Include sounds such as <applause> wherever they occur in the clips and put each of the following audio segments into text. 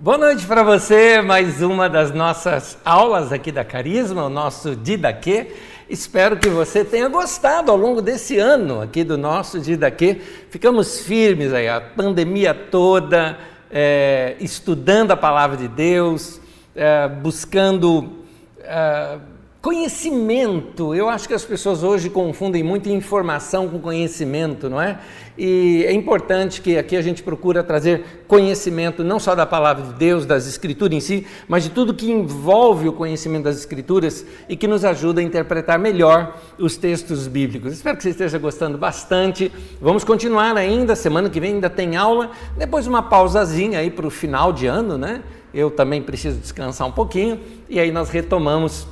Boa noite para você, mais uma das nossas aulas aqui da Carisma, o nosso Didaquê. Espero que você tenha gostado ao longo desse ano aqui do nosso Didaquê. Ficamos firmes aí, a pandemia toda, é, estudando a palavra de Deus, é, buscando. É, Conhecimento, eu acho que as pessoas hoje confundem muito informação com conhecimento, não é? E é importante que aqui a gente procura trazer conhecimento não só da palavra de Deus, das escrituras em si, mas de tudo que envolve o conhecimento das escrituras e que nos ajuda a interpretar melhor os textos bíblicos. Espero que você esteja gostando bastante. Vamos continuar ainda, semana que vem ainda tem aula, depois uma pausazinha aí para o final de ano, né? Eu também preciso descansar um pouquinho e aí nós retomamos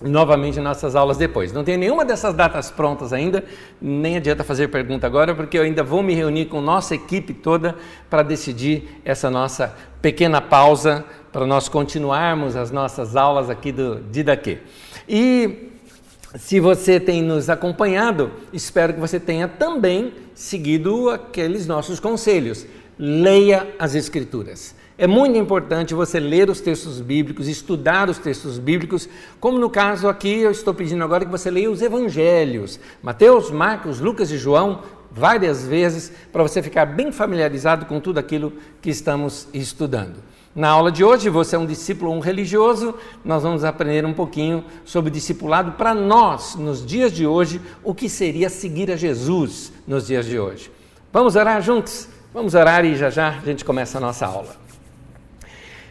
novamente nossas aulas depois. Não tem nenhuma dessas datas prontas ainda, nem adianta fazer pergunta agora, porque eu ainda vou me reunir com nossa equipe toda para decidir essa nossa pequena pausa para nós continuarmos as nossas aulas aqui do Didaquê. E se você tem nos acompanhado, espero que você tenha também seguido aqueles nossos conselhos. Leia as Escrituras. É muito importante você ler os textos bíblicos, estudar os textos bíblicos, como no caso aqui eu estou pedindo agora que você leia os evangelhos, Mateus, Marcos, Lucas e João, várias vezes, para você ficar bem familiarizado com tudo aquilo que estamos estudando. Na aula de hoje, você é um discípulo ou um religioso, nós vamos aprender um pouquinho sobre discipulado para nós, nos dias de hoje, o que seria seguir a Jesus nos dias de hoje. Vamos orar juntos? Vamos orar e já já a gente começa a nossa aula.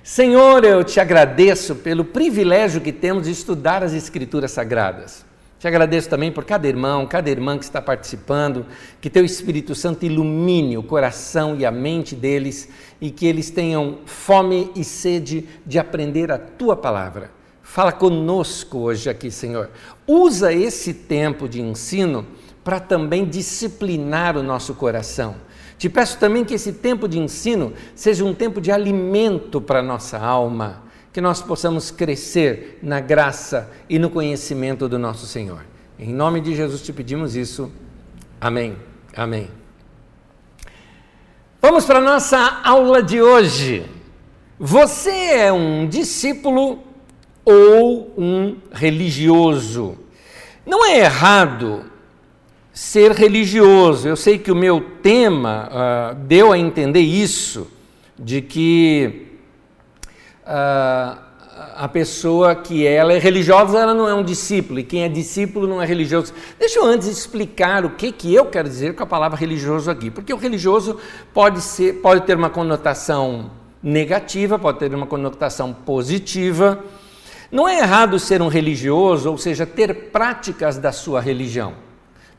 Senhor, eu te agradeço pelo privilégio que temos de estudar as Escrituras Sagradas. Te agradeço também por cada irmão, cada irmã que está participando, que teu Espírito Santo ilumine o coração e a mente deles e que eles tenham fome e sede de aprender a tua palavra. Fala conosco hoje aqui, Senhor. Usa esse tempo de ensino para também disciplinar o nosso coração te peço também que esse tempo de ensino seja um tempo de alimento para a nossa alma, que nós possamos crescer na graça e no conhecimento do nosso Senhor. Em nome de Jesus te pedimos isso. Amém. Amém. Vamos para a nossa aula de hoje. Você é um discípulo ou um religioso? Não é errado ser religioso. Eu sei que o meu tema uh, deu a entender isso, de que uh, a pessoa que ela é religiosa, ela não é um discípulo, e quem é discípulo não é religioso. Deixa eu antes explicar o que, que eu quero dizer com a palavra religioso aqui, porque o religioso pode, ser, pode ter uma conotação negativa, pode ter uma conotação positiva. Não é errado ser um religioso, ou seja, ter práticas da sua religião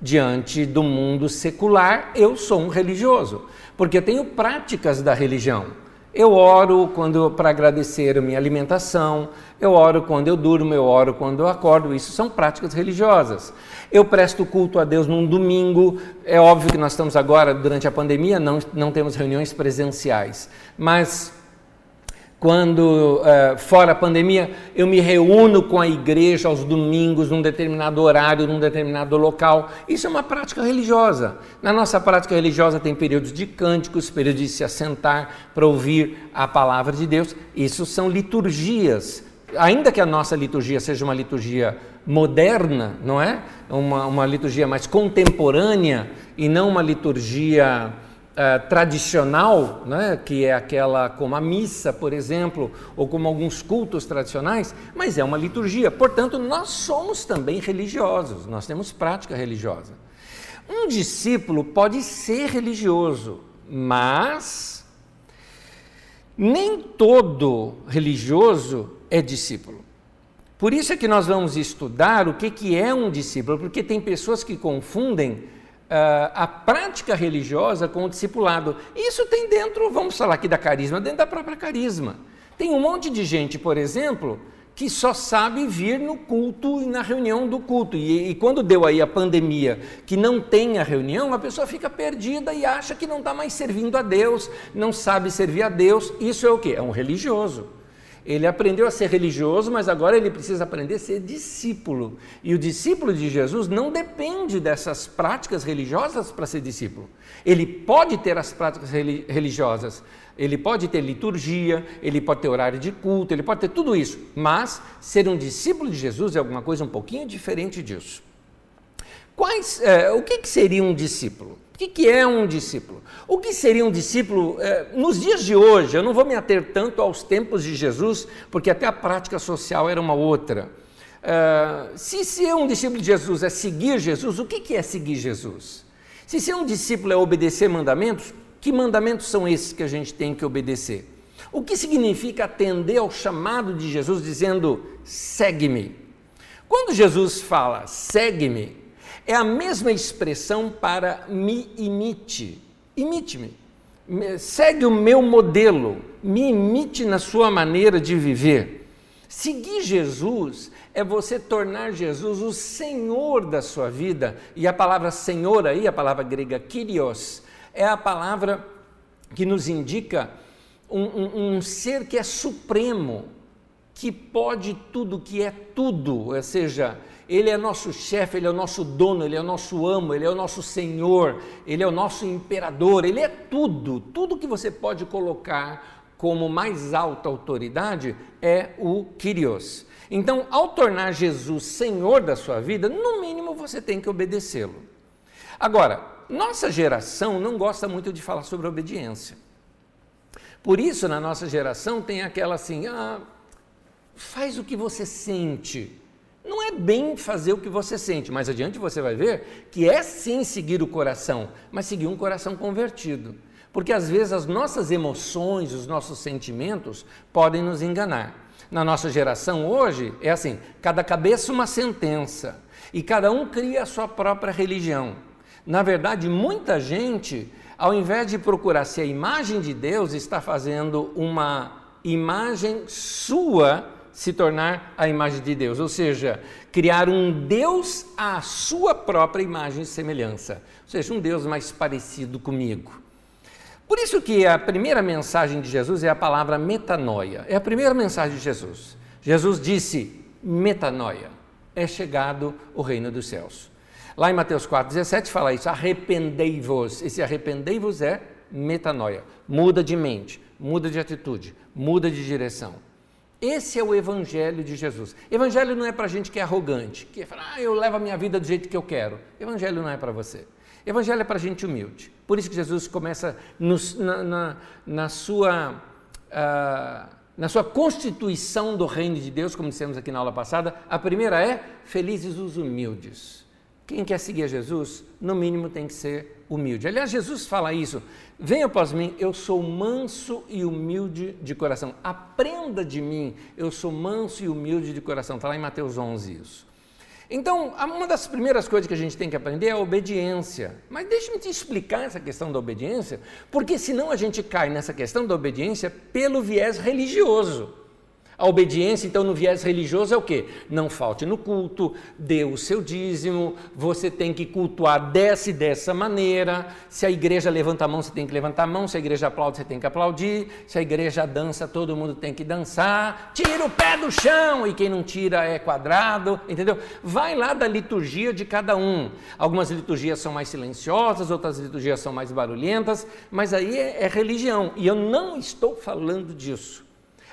diante do mundo secular, eu sou um religioso, porque tenho práticas da religião. Eu oro quando para agradecer a minha alimentação, eu oro quando eu durmo, eu oro quando eu acordo, isso são práticas religiosas. Eu presto culto a Deus num domingo, é óbvio que nós estamos agora, durante a pandemia, não, não temos reuniões presenciais, mas quando, uh, fora a pandemia, eu me reúno com a igreja aos domingos, num determinado horário, num determinado local. Isso é uma prática religiosa. Na nossa prática religiosa tem períodos de cânticos, períodos de se assentar para ouvir a palavra de Deus. Isso são liturgias. Ainda que a nossa liturgia seja uma liturgia moderna, não é? Uma, uma liturgia mais contemporânea e não uma liturgia uh, tradicional, né, que é aquela como a missa, por exemplo, ou como alguns cultos tradicionais, mas é uma liturgia. Portanto, nós somos também religiosos, nós temos prática religiosa. Um discípulo pode ser religioso, mas nem todo religioso é discípulo. Por isso é que nós vamos estudar o que, que é um discípulo, porque tem pessoas que confundem a prática religiosa com o discipulado. Isso tem dentro, vamos falar aqui da carisma, dentro da própria carisma. Tem um monte de gente, por exemplo, que só sabe vir no culto e na reunião do culto. E, e, quando deu aí a pandemia, que não tem a reunião, a pessoa fica perdida e acha que não está mais servindo a Deus, não sabe servir a Deus. Isso é o que? É um religioso. Ele aprendeu a ser religioso, mas agora ele precisa aprender a ser discípulo. E o discípulo de Jesus não depende dessas práticas religiosas para ser discípulo. Ele pode ter as práticas religiosas, ele pode ter liturgia, ele pode ter horário de culto, ele pode ter tudo isso, mas ser um discípulo de Jesus é alguma coisa um pouquinho diferente disso. Quais, é, o que, que, seria um discípulo? O que, é um discípulo? O que seria um discípulo é, nos dias de hoje? Eu não vou me ater tanto aos tempos de Jesus, porque até a prática social era uma outra. É, se ser um discípulo de Jesus é seguir Jesus, o que é seguir Jesus? Se ser um discípulo é obedecer mandamentos, que mandamentos são esses que a gente tem que obedecer? O que significa atender ao chamado de Jesus dizendo segue-me? Quando Jesus fala segue-me, é a mesma expressão para me imite. Imite-me. Segue o meu modelo, me imite na sua maneira de viver. Seguir Jesus é você tornar Jesus o Senhor da sua vida. E a palavra Senhor aí, a palavra grega Kyrios, é a palavra que nos indica um, um, um ser que é supremo, que pode tudo, que é tudo, ou seja, ele é nosso chefe, ele é o nosso dono, ele é o nosso amo, ele é o nosso senhor, ele é o nosso imperador, ele é tudo, tudo que você pode colocar como mais alta autoridade é o Kyrios. Então, ao tornar Jesus senhor da sua vida, no mínimo você tem que obedecê-lo. Agora, nossa geração não gosta muito de falar sobre obediência. Por isso, na nossa geração, tem aquela assim: ah, faz o que você sente. Não é bem fazer o que você sente, mais adiante você vai ver que é sim seguir o coração, mas seguir um coração convertido. Porque às vezes as nossas emoções, os nossos sentimentos podem nos enganar. Na nossa geração hoje é assim: cada cabeça uma sentença e cada um cria a sua própria religião. Na verdade, muita gente, ao invés de procurar ser a imagem de Deus, está fazendo uma imagem sua se tornar a imagem de Deus, ou seja, criar um Deus à sua própria imagem e semelhança, ou seja, um Deus mais parecido comigo. Por isso que a primeira mensagem de Jesus é a palavra metanoia. É a primeira mensagem de Jesus. Jesus disse: metanoia, é chegado o reino dos céus. Lá em Mateus 4,17 fala isso, arrependei-vos. Esse arrependei-vos é metanoia, muda de mente, muda de atitude, muda de direção. Esse é o Evangelho de Jesus. Evangelho não é para gente que é arrogante, que fala, ah, eu levo a minha vida do jeito que eu quero. Evangelho não é para você. Evangelho é para gente humilde. Por isso que Jesus começa na, na, na, sua, uh, na sua constituição do reino de Deus, como dissemos aqui na aula passada. A primeira é: felizes os humildes. Quem quer seguir a Jesus, no mínimo tem que ser humilde. Aliás, Jesus fala isso: venha após mim, eu sou manso e humilde de coração. Aprenda de mim, eu sou manso e humilde de coração. Está lá em Mateus 11 isso. Então, uma das primeiras coisas que a gente tem que aprender é a obediência. Mas deixe-me te explicar essa questão da obediência, porque senão a gente cai nessa questão da obediência pelo viés religioso. A obediência, então, no viés religioso é o quê? Não falte no culto, dê o seu dízimo, você tem que cultuar dessa e dessa maneira. Se a igreja levanta a mão, você tem que levantar a mão. Se a igreja aplaude, você tem que aplaudir. Se a igreja dança, todo mundo tem que dançar. Tira o pé do chão e quem não tira é quadrado, entendeu? Vai lá da liturgia de cada um. Algumas liturgias são mais silenciosas, outras liturgias são mais barulhentas, mas aí é, é religião. E eu não estou falando disso.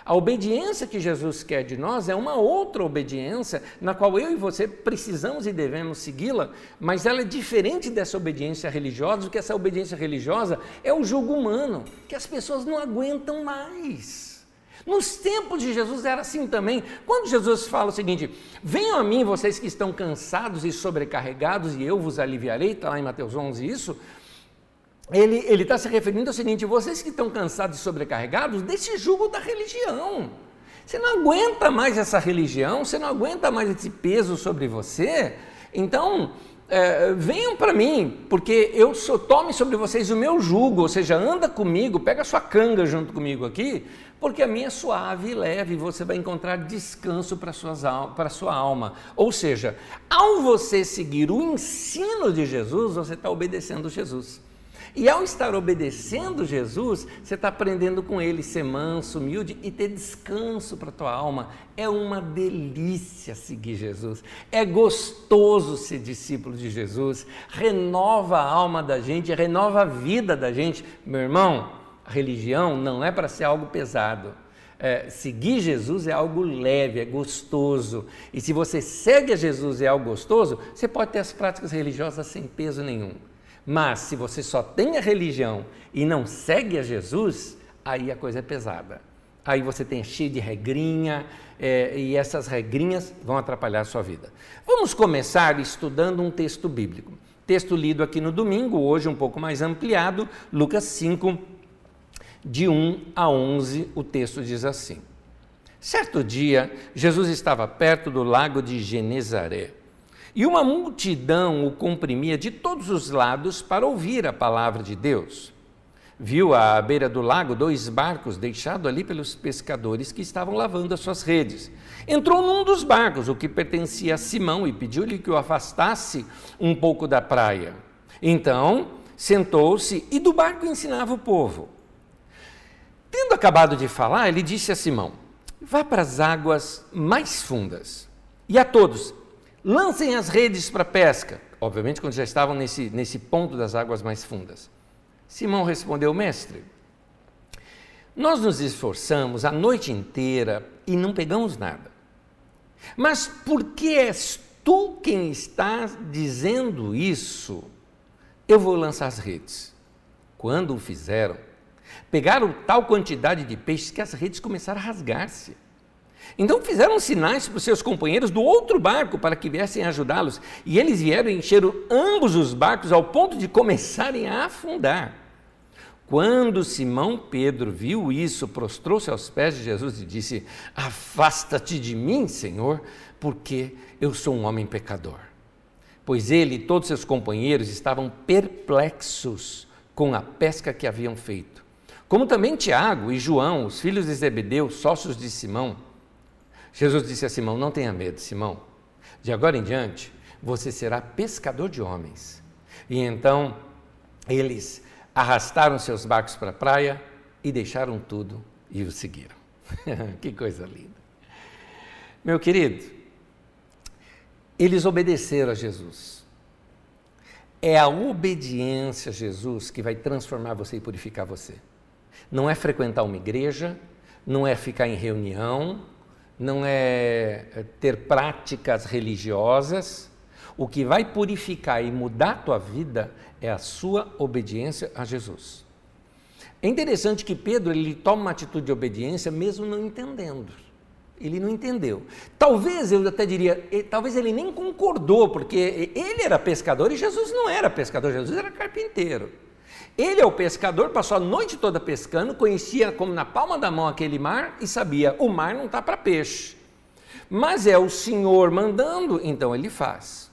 A obediência que Jesus quer de nós é uma outra obediência, na qual eu e você precisamos e devemos segui-la, mas ela é diferente dessa obediência religiosa, porque essa obediência religiosa é o jugo humano, que as pessoas não aguentam mais. Nos tempos de Jesus era assim também. Quando Jesus fala o seguinte: Venham a mim, vocês que estão cansados e sobrecarregados, e eu vos aliviarei, está lá em Mateus 11 isso ele está se referindo ao seguinte: vocês que estão cansados e sobrecarregados desse jugo da religião. Você não aguenta mais essa religião, você não aguenta mais esse peso sobre você. Então, é, venham para mim, porque eu sou, tome sobre vocês o meu jugo, ou seja, anda comigo, pega a sua canga junto comigo aqui, porque a minha é suave e leve, você vai encontrar descanso para a sua alma. Ou seja, ao você seguir o ensino de Jesus, você está obedecendo Jesus. E ao estar obedecendo Jesus, você está aprendendo com ele ser manso, humilde e ter descanso para a tua alma. É uma delícia seguir Jesus. É gostoso ser discípulo de Jesus. Renova a alma da gente, renova a vida da gente. Meu irmão, a religião não é para ser algo pesado. É, seguir Jesus é algo leve, é gostoso. E se você segue a Jesus e é algo gostoso, você pode ter as práticas religiosas sem peso nenhum. Mas se você só tem a religião e não segue a Jesus, aí a coisa é pesada. Aí você tem cheio de regrinha é, e essas regrinhas vão atrapalhar a sua vida. Vamos começar estudando um texto bíblico. Texto lido aqui no domingo, hoje um pouco mais ampliado, Lucas 5, de 1 a 11, o texto diz assim: Certo dia, Jesus estava perto do lago de Genezaré e uma multidão o comprimia de todos os lados para ouvir a palavra de Deus. Viu à beira do lago dois barcos deixados ali pelos pescadores que estavam lavando as suas redes. Entrou num dos barcos, o que pertencia a Simão, e pediu-lhe que o afastasse um pouco da praia. Então, sentou-se e do barco ensinava o povo. Tendo acabado de falar, ele disse a Simão: Vá para as águas mais fundas. E a todos, lancem as redes para pesca. Obviamente, quando já estavam nesse, nesse ponto das águas mais fundas. Simão respondeu: Mestre, nós nos esforçamos a noite inteira e não pegamos nada. Mas por que és tu quem está dizendo isso? Eu vou lançar as redes. Quando o fizeram, pegaram tal quantidade de peixes que as redes começaram a rasgar-se. Então fizeram sinais para os seus companheiros do outro barco para que viessem ajudá-los. E eles vieram e encheram ambos os barcos ao ponto de começarem a afundar. Quando Simão Pedro viu isso, prostrou-se aos pés de Jesus e disse: Afasta-te de mim, Senhor, porque eu sou um homem pecador. Pois ele e todos seus companheiros estavam perplexos com a pesca que haviam feito. Como também Tiago e João, os filhos de Zebedeu, sócios de Simão. Jesus disse a Simão: Não tenha medo, Simão. De agora em diante, você será pescador de homens. E então eles arrastaram seus barcos para a praia e deixaram tudo e o seguiram. <laughs> que coisa linda. Meu querido, eles obedeceram a Jesus. É a obediência a Jesus que vai transformar você e purificar você. Não é frequentar uma igreja, não é ficar em reunião, não é, é ter práticas religiosas. O que vai purificar e mudar a tua vida é a sua obediência a Jesus. É interessante que Pedro ele toma uma atitude de obediência mesmo não entendendo. Ele não entendeu. Talvez eu até diria, talvez ele nem concordou, porque ele era pescador e Jesus não era pescador, Jesus era carpinteiro. Ele é o pescador, passou a noite toda pescando, conhecia como na palma da mão aquele mar e sabia: o mar não está para peixe. Mas é o Senhor mandando, então ele faz.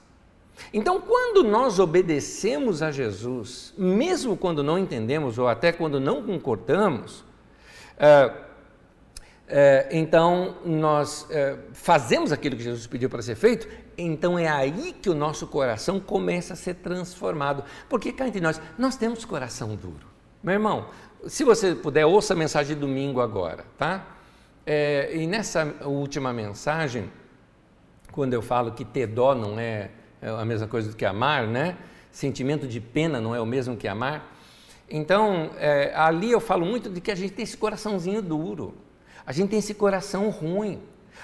Então, quando nós obedecemos a Jesus, mesmo quando não entendemos ou até quando não concordamos, é, é, então nós é, fazemos aquilo que Jesus pediu para ser feito, então é aí que o nosso coração começa a ser transformado. Porque cá entre nós, nós temos coração duro. Meu irmão, se você puder, ouça a mensagem de domingo agora, tá? É, e nessa última mensagem, quando eu falo que ter dó não é, é a mesma coisa do que amar, né? Sentimento de pena não é o mesmo que amar. Então, é, ali eu falo muito de que a gente tem esse coraçãozinho duro. A gente tem esse coração ruim.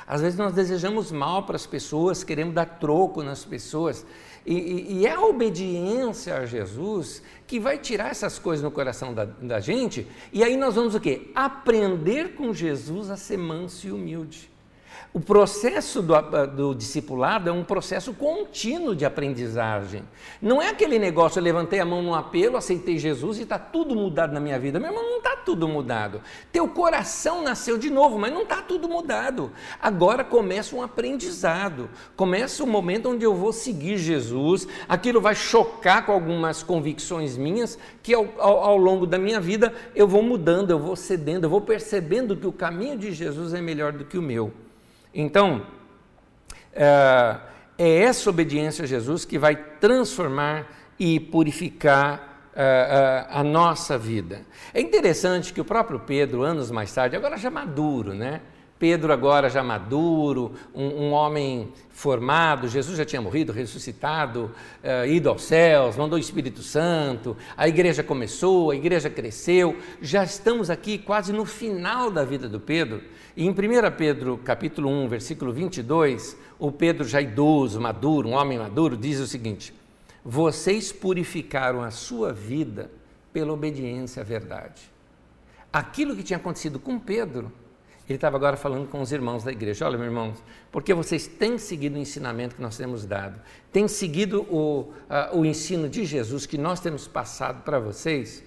Às vezes nós desejamos mal para as pessoas, queremos dar troco nas pessoas. E, e, e, é a obediência a Jesus que vai tirar essas coisas no coração da, da gente. E aí nós vamos o quê? Aprender com Jesus a ser manso e humilde. O processo do, do, discipulado é um processo contínuo de aprendizagem. Não é aquele negócio, eu levantei a mão no apelo, aceitei Jesus e está tudo mudado na minha vida. Meu irmão, não está tudo mudado. Teu coração nasceu de novo, mas não está tudo mudado. Agora começa um aprendizado. Começa o momento onde eu vou seguir Jesus. Aquilo vai chocar com algumas convicções minhas, que ao, ao, ao longo da minha vida eu vou mudando, eu vou cedendo, eu vou percebendo que o caminho de Jesus é melhor do que o meu. Então, é, é essa obediência a Jesus que vai transformar e purificar a nossa vida. É interessante que o próprio Pedro, anos mais tarde, agora já maduro, né? Pedro, agora já maduro, um, um, homem formado, Jesus já tinha morrido, ressuscitado, uh, ido aos céus, mandou o Espírito Santo, a igreja começou, a igreja cresceu, já estamos aqui quase no final da vida do Pedro. E em 1 Pedro, capítulo 1, versículo 22, o Pedro já idoso, maduro, um homem maduro, diz o seguinte: Vocês purificaram a sua vida pela obediência à verdade. Aquilo que tinha acontecido com Pedro, ele estava agora falando com os irmãos da igreja. Olha, meus irmãos, porque vocês têm seguido o ensinamento que nós temos dado, têm seguido o, uh, o ensino de Jesus que nós temos passado para vocês,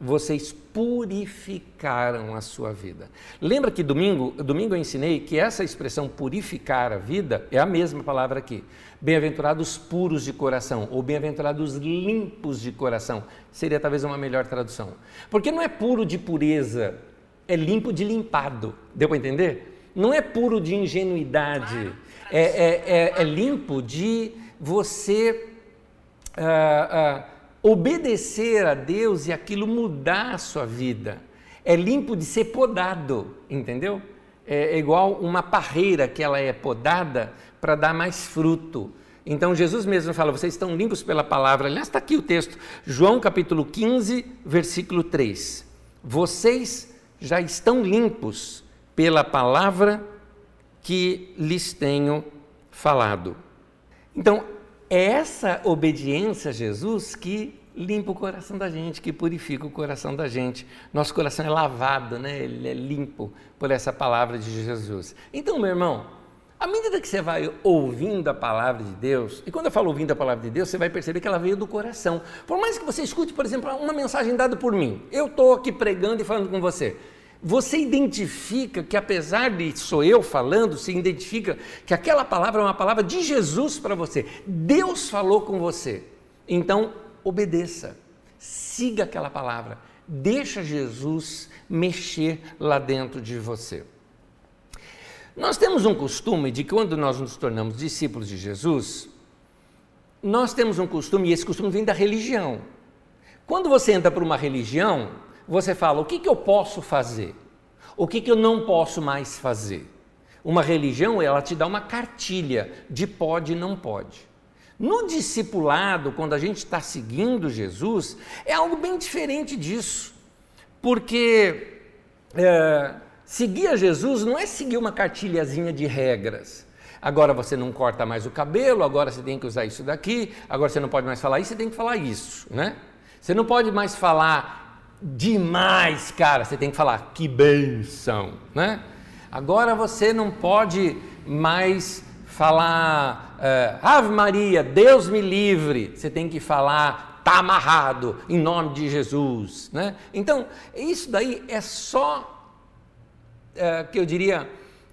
vocês purificaram a sua vida. Lembra que domingo, domingo eu ensinei que essa expressão purificar a vida é a mesma palavra aqui. Bem-aventurados puros de coração, ou bem-aventurados limpos de coração, seria talvez uma melhor tradução. Porque não é puro de pureza, é limpo de limpado. Deu para entender? Não é puro de ingenuidade, é, é, é, é limpo de você uh, uh, obedecer a Deus e aquilo mudar a sua vida. É limpo de ser podado, entendeu? É, é igual uma parreira que ela é podada para dar mais fruto. Então Jesus mesmo fala: vocês estão limpos pela palavra. Aliás, está aqui o texto, João capítulo 15, versículo 3. Vocês já estão limpos pela palavra que lhes tenho falado. Então, é essa obediência a Jesus que limpa o coração da gente, que purifica o coração da gente. Nosso coração é lavado, né? ele é limpo por essa palavra de Jesus. Então, meu irmão, à medida que você vai ouvindo a palavra de Deus, e quando eu falo ouvindo a palavra de Deus, você vai perceber que ela veio do coração. Por mais que você escute, por exemplo, uma mensagem dada por mim, eu estou aqui pregando e falando com você você identifica que, apesar de sou eu falando, se identifica que aquela palavra é uma palavra de Jesus para você. Deus falou com você. Então, obedeça, siga aquela palavra, deixa Jesus mexer lá dentro de você. Nós temos um costume de quando nós nos tornamos discípulos de Jesus, nós temos um costume, e esse costume vem da religião. Quando você entra para uma religião, você fala: o que, que eu posso fazer? O que, que eu não posso mais fazer? Uma religião, ela te dá uma cartilha de pode e não pode. No discipulado, quando a gente está seguindo Jesus, é algo bem diferente disso. Porque é, seguir a Jesus não é seguir uma cartilhazinha de regras. Agora você não corta mais o cabelo, agora você tem que usar isso daqui, agora você não pode mais falar isso, você tem que falar isso, né? Você não pode mais falar demais, cara. Você tem que falar que benção, né? Agora você não pode mais falar uh, Ave Maria, Deus me livre. Você tem que falar tá amarrado em nome de Jesus, né? Então isso daí é só uh, que eu diria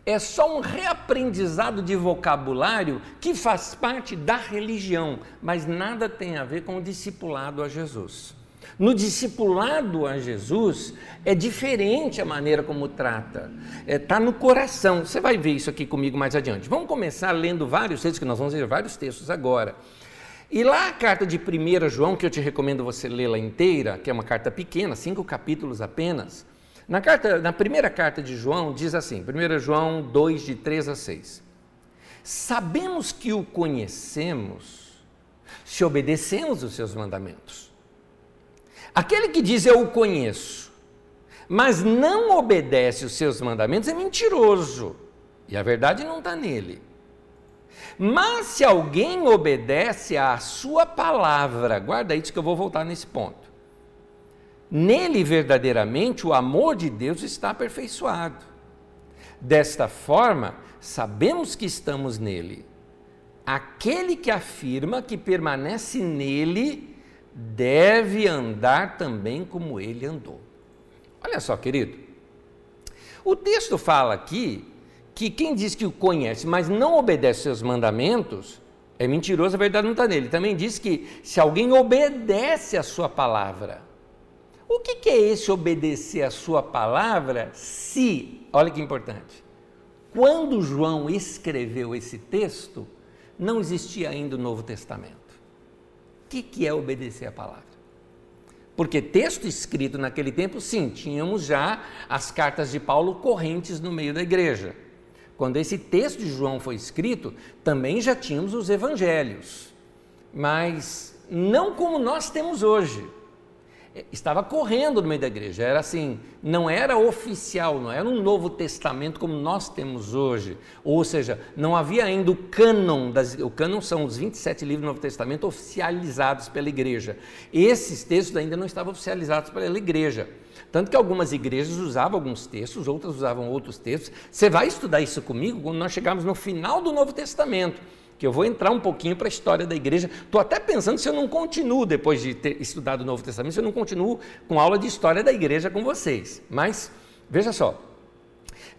é só um reaprendizado de vocabulário que faz parte da religião, mas nada tem a ver com o discipulado a Jesus. No discipulado a Jesus, é diferente a maneira como trata. Está é, tá no coração. Você vai ver isso aqui comigo mais adiante. Vamos começar lendo vários textos, que nós vamos ler vários textos agora. E lá a carta de 1 João, que eu te recomendo você lê-la inteira, que é uma carta pequena, cinco capítulos apenas. Na, carta, na primeira carta de João, diz assim, 1 João 2, de 3 a 6. Sabemos que o conhecemos se obedecemos os seus mandamentos. Aquele que diz eu o conheço, mas não obedece os seus mandamentos é mentiroso, e a verdade não está nele. Mas se alguém obedece à sua palavra, guarda isso que eu vou voltar nesse ponto. Nele verdadeiramente o amor de Deus está aperfeiçoado. Desta forma, sabemos que estamos nele. Aquele que afirma que permanece nele deve andar também como ele andou. Olha só, querido. O texto fala aqui que quem diz que o conhece, mas não obedece seus mandamentos, é mentiroso, a verdade não está nele. Também diz que se alguém obedece a sua palavra, o que, que é esse obedecer a sua palavra se, olha que importante, quando João escreveu esse texto, não existia ainda o Novo Testamento que, que é obedecer a palavra? Porque texto escrito naquele tempo, sim, tínhamos já as cartas de Paulo correntes no meio da igreja. Quando esse texto de João foi escrito, também já tínhamos os evangelhos, mas não como nós temos hoje estava correndo no meio da igreja. Era assim, não era oficial, não era um Novo Testamento como nós temos hoje. Ou seja, não havia ainda o cânon, das, o cânon são os 27 livros do Novo Testamento oficializados pela igreja. Esses textos ainda não estavam oficializados pela igreja. Tanto que algumas igrejas usavam alguns textos, outras usavam outros textos. Você vai estudar isso comigo quando nós chegarmos no final do Novo Testamento que eu vou entrar um pouquinho para a história da igreja. Estou até pensando se eu não continuo, depois de ter estudado o Novo Testamento, se eu não continuo com aula de história da igreja com vocês. Mas, veja só,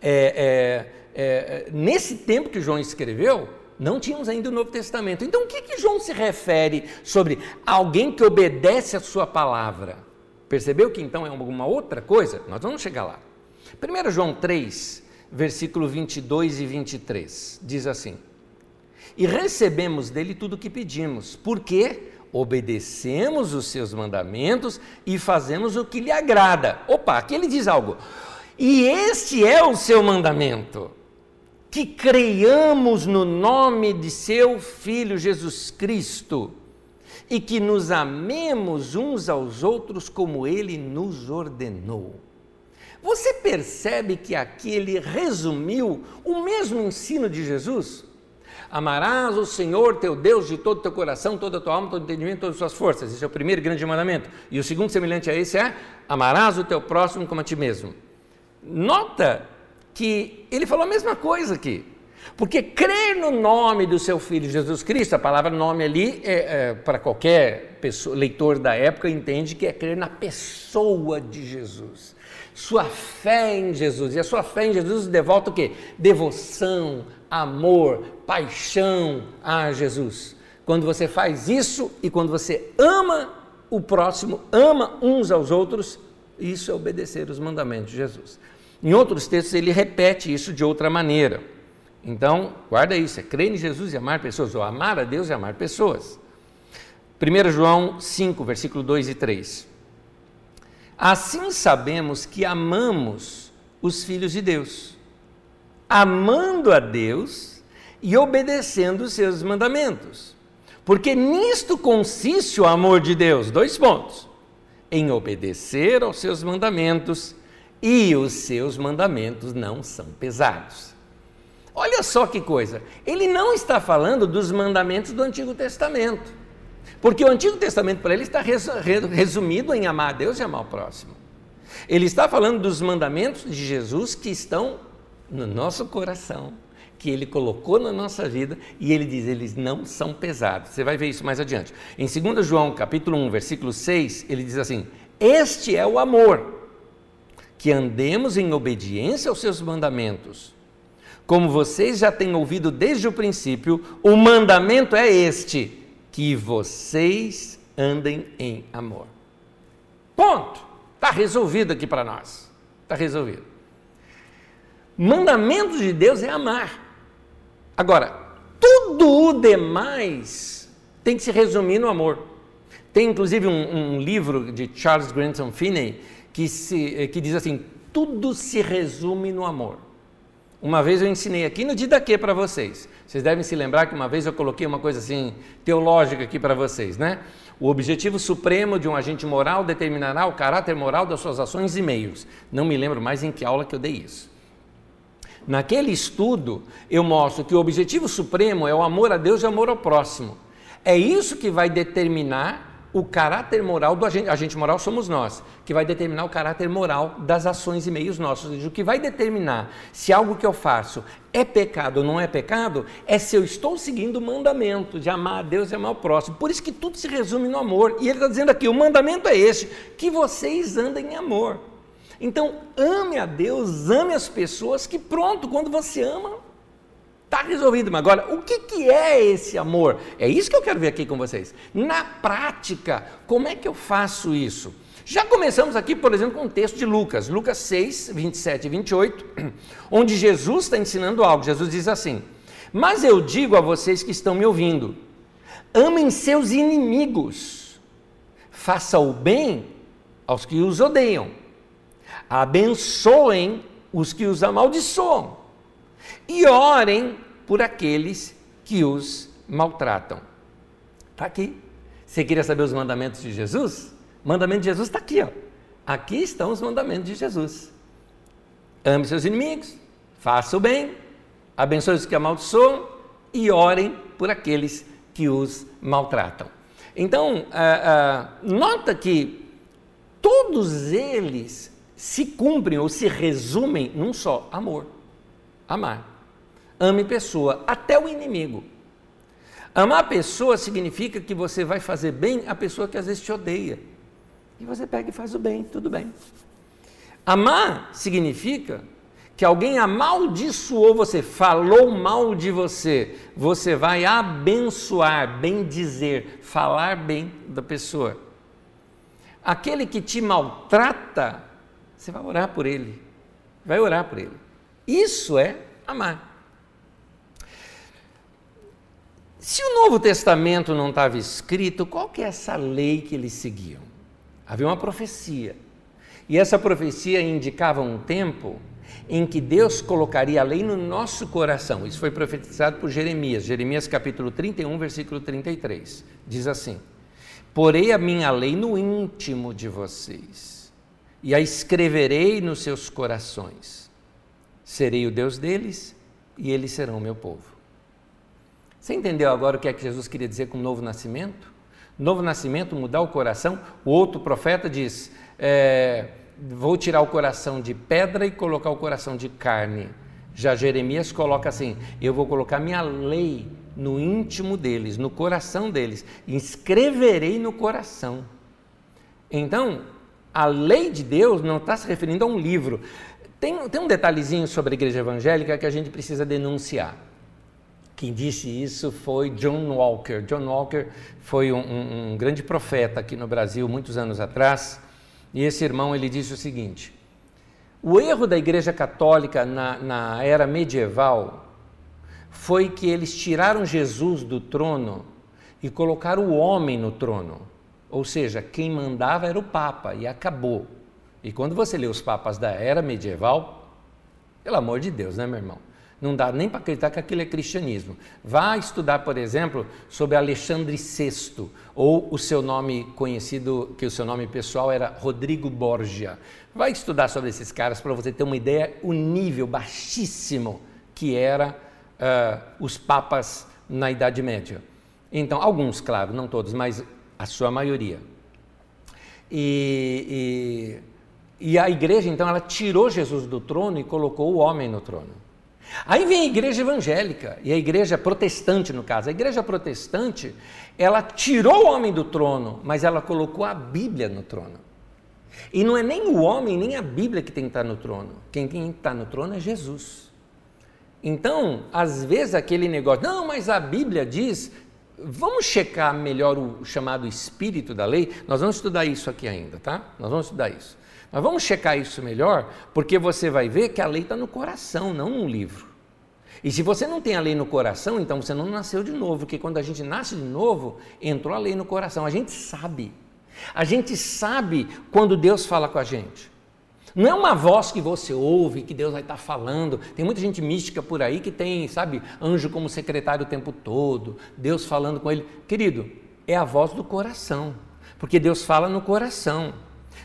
é, é, é, nesse tempo que João escreveu, não tínhamos ainda o Novo Testamento. Então, o que, que João se refere sobre alguém que obedece a sua palavra? Percebeu que então é alguma outra coisa? Nós vamos chegar lá. 1 João 3, versículo 22 e 23, diz assim: e recebemos dele tudo o que pedimos, porque obedecemos os seus mandamentos e fazemos o que lhe agrada. Opa, aqui ele diz algo. E este é o seu mandamento: que creiamos no nome de seu Filho Jesus Cristo e que nos amemos uns aos outros como ele nos ordenou. Você percebe que aqui ele resumiu o mesmo ensino de Jesus? Amarás o Senhor teu Deus de todo o teu coração, toda a tua alma, todo o entendimento, todas as suas forças. Esse é o primeiro grande mandamento. E o segundo, semelhante a esse, é: amarás o teu próximo como a ti mesmo. Nota que ele falou a mesma coisa aqui. Porque crer no nome do seu filho Jesus Cristo, a palavra nome ali, é, é, para qualquer pessoa, leitor da época, entende que é crer na pessoa de Jesus. Sua fé em Jesus. E a sua fé em Jesus devota o quê? Devoção, amor, paixão a Jesus. Quando você faz isso e quando você ama o próximo, ama uns aos outros, isso é obedecer os mandamentos de Jesus. Em outros textos ele repete isso de outra maneira. Então, guarda isso, é crer em Jesus e amar pessoas, ou amar a Deus e amar pessoas. 1 João 5, versículo 2 e 3. Assim sabemos que amamos os filhos de Deus amando a Deus e obedecendo os seus mandamentos. Porque nisto consiste o amor de Deus. Dois pontos: em obedecer aos seus mandamentos e os seus mandamentos não são pesados. Olha só que coisa, ele não está falando dos mandamentos do Antigo Testamento, porque o Antigo Testamento para ele está resumido em amar a Deus e amar o próximo. Ele está falando dos mandamentos de Jesus que estão no nosso coração, que Ele colocou na nossa vida e Ele diz, eles não são pesados. Você vai ver isso mais adiante. Em 2 João, capítulo 1, versículo 6, ele diz assim, este é o amor, que andemos em obediência aos seus mandamentos. Como vocês já têm ouvido desde o princípio, o mandamento é este, que vocês andem em amor. Ponto. Está resolvido aqui para nós. Está resolvido. Mandamento de Deus é amar. Agora, tudo o demais tem que se resumir no amor. Tem inclusive um, um livro de Charles Grantham Finney que, se, que diz assim: tudo se resume no amor. Uma vez eu ensinei aqui no Didaquê para vocês. Vocês devem se lembrar que uma vez eu coloquei uma coisa assim teológica aqui para vocês, né? O objetivo supremo de um agente moral determinará o caráter moral das suas ações e meios. Não me lembro mais em que aula que eu dei isso. Naquele estudo, eu mostro que o objetivo supremo é o amor a Deus e o amor ao próximo. É isso que vai determinar o caráter moral do agente, agente moral somos nós, que vai determinar o caráter moral das ações e meios nossos. Ou seja, o que vai determinar se algo que eu faço é pecado ou não é pecado, é se eu estou seguindo o mandamento de amar a Deus e amar o próximo. Por isso que tudo se resume no amor. E ele está dizendo aqui: o mandamento é este, que vocês andem em amor. Então, ame a Deus, ame as pessoas, que pronto, quando você ama, está resolvido. Mas agora, o que, que é esse amor? É isso que eu quero ver aqui com vocês. Na prática, como é que eu faço isso? Já começamos aqui, por exemplo, com o texto de Lucas, Lucas 6, 27 e 28, <clears throat> onde Jesus está ensinando algo. Jesus diz assim: Mas eu digo a vocês que estão me ouvindo, amem seus inimigos, faça o bem aos que os odeiam, abençoem os que os amaldiçoam e orem por aqueles que os maltratam. Está aqui. Você queria saber os mandamentos de Jesus? O mandamento de Jesus está aqui, ó. Aqui estão os mandamentos de Jesus. Ame seus inimigos, faça o bem, abençoe os que amaldiçoam e orem por aqueles que os maltratam. Então, ah, ah, nota que todos eles se cumprem ou se resumem num só: amor. Amar. Ame pessoa, até o inimigo. Amar a pessoa significa que você vai fazer bem a pessoa que às vezes te odeia. E você pega e faz o bem, tudo bem. Amar significa que alguém amaldiçoou você, falou mal de você, você vai abençoar, bem dizer, falar bem da pessoa. Aquele que te maltrata, você vai orar por ele, vai orar por ele. Isso é amar. Se o Novo Testamento não estava escrito, qual que é essa lei que eles seguiam? Havia uma profecia. E essa profecia indicava um tempo em que Deus colocaria a lei no nosso coração. Isso foi profetizado por Jeremias, Jeremias capítulo 31, versículo 33. Diz assim: Porei a minha lei no íntimo de vocês, e a escreverei nos seus corações. Serei o Deus deles, e eles serão o meu povo. Você entendeu agora o que é que Jesus queria dizer com novo nascimento? Novo nascimento, mudar o coração. O outro profeta diz: é, vou tirar o coração de pedra e colocar o coração de carne. Já Jeremias coloca assim: eu vou colocar minha lei no íntimo deles, no coração deles, escreverei no coração. Então, a lei de Deus não está se referindo a um livro. Tem, tem um detalhezinho sobre a igreja evangélica que a gente precisa denunciar. Quem disse isso foi John Walker. John Walker foi um, um, um grande profeta aqui no Brasil muitos anos atrás e esse irmão ele disse o seguinte: o erro da Igreja Católica na, na era medieval foi que eles tiraram Jesus do trono e colocaram o homem no trono. Ou seja, quem mandava era o Papa e acabou. E quando você lê os papas da era medieval, pelo amor de Deus, né, meu irmão? Não dá nem para acreditar que aquilo é cristianismo. Vá estudar, por exemplo, sobre Alexandre VI, ou o seu nome conhecido, que o seu nome pessoal era Rodrigo Borgia. Vai estudar sobre esses caras para você ter uma ideia o nível baixíssimo que era uh, os papas na Idade Média. Então, alguns, claro, não todos, mas a sua maioria. E, e, e a igreja, então, ela tirou Jesus do trono e colocou o homem no trono. Aí vem a igreja evangélica e a igreja protestante, no caso. A igreja protestante, ela tirou o homem do trono, mas ela colocou a Bíblia no trono. E não é nem o homem, nem a Bíblia que tem que estar no trono. Quem tem que estar no trono é Jesus. Então, às vezes aquele negócio, não, mas a Bíblia diz, vamos checar melhor o chamado espírito da lei. Nós vamos estudar isso aqui ainda, tá? Nós vamos estudar isso. Mas vamos checar isso melhor, porque você vai ver que a lei está no coração, não no livro. E se você não tem a lei no coração, então você não nasceu de novo, porque quando a gente nasce de novo, entrou a lei no coração. A gente sabe. A gente sabe quando Deus fala com a gente. Não é uma voz que você ouve, que Deus vai estar falando. Tem muita gente mística por aí que tem, sabe, anjo como secretário o tempo todo, Deus falando com ele. Querido, é a voz do coração, porque Deus fala no coração.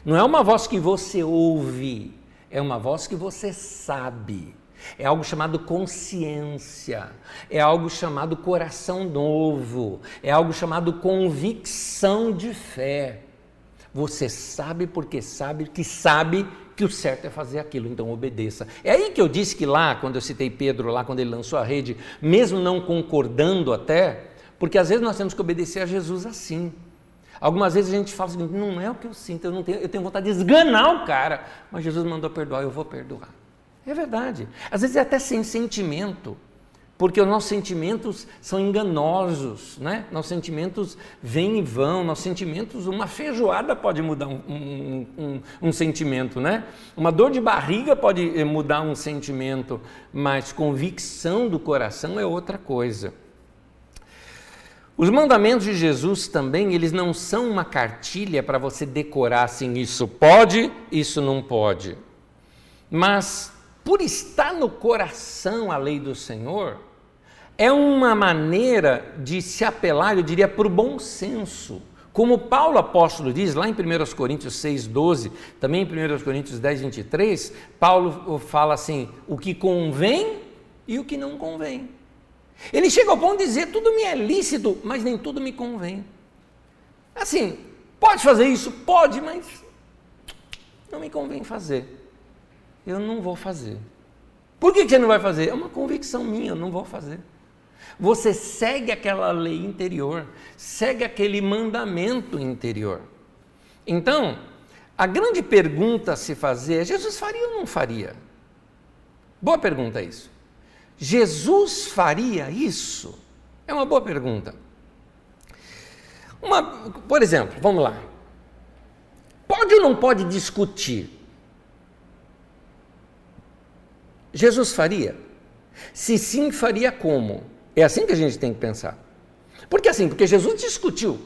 Não é uma voz que você ouve, é uma voz que você sabe. É algo chamado consciência, é algo chamado coração novo, é algo chamado convicção de fé. Você sabe porque sabe que sabe que o certo é fazer aquilo, então obedeça. É aí que eu disse que lá, quando eu citei Pedro, lá quando ele lançou a rede, mesmo não concordando até, porque às vezes nós temos que obedecer a Jesus assim. Algumas vezes a gente fala assim, não é o que eu sinto, eu, não tenho, eu tenho vontade de esganar o cara, mas Jesus mandou perdoar, eu vou perdoar. É verdade. Às vezes é até sem sentimento, porque os nossos sentimentos são enganosos, né? Nossos sentimentos vêm e vão, nossos sentimentos, uma feijoada pode mudar um, um, um, um sentimento, né? Uma dor de barriga pode eh, mudar um sentimento, mas convicção do coração é outra coisa. Os mandamentos de Jesus também, eles não são uma cartilha para você decorar assim, isso pode, isso não pode. Mas, por estar no coração a lei do Senhor, é uma maneira de se apelar, eu diria, para o bom senso. Como Paulo apóstolo diz lá em 1 Coríntios 6, 12, também em 1 Coríntios 10, 23, Paulo fala assim: o que convém e o que não convém. Ele chega ao ponto de dizer: tudo me é lícito, mas nem tudo me convém. Assim, pode fazer isso? Pode, mas não me convém fazer. Eu não vou fazer. Por que você não vai fazer? É uma convicção minha, eu não vou fazer. Você segue aquela lei interior, segue aquele mandamento interior. Então, a grande pergunta a se fazer é: Jesus faria ou não faria? Boa pergunta isso. Jesus faria isso? É uma boa pergunta. Uma, por exemplo, vamos lá. Pode ou não pode discutir? Jesus faria? Se sim, faria como? É assim que a gente tem que pensar. Porque assim, porque Jesus discutiu.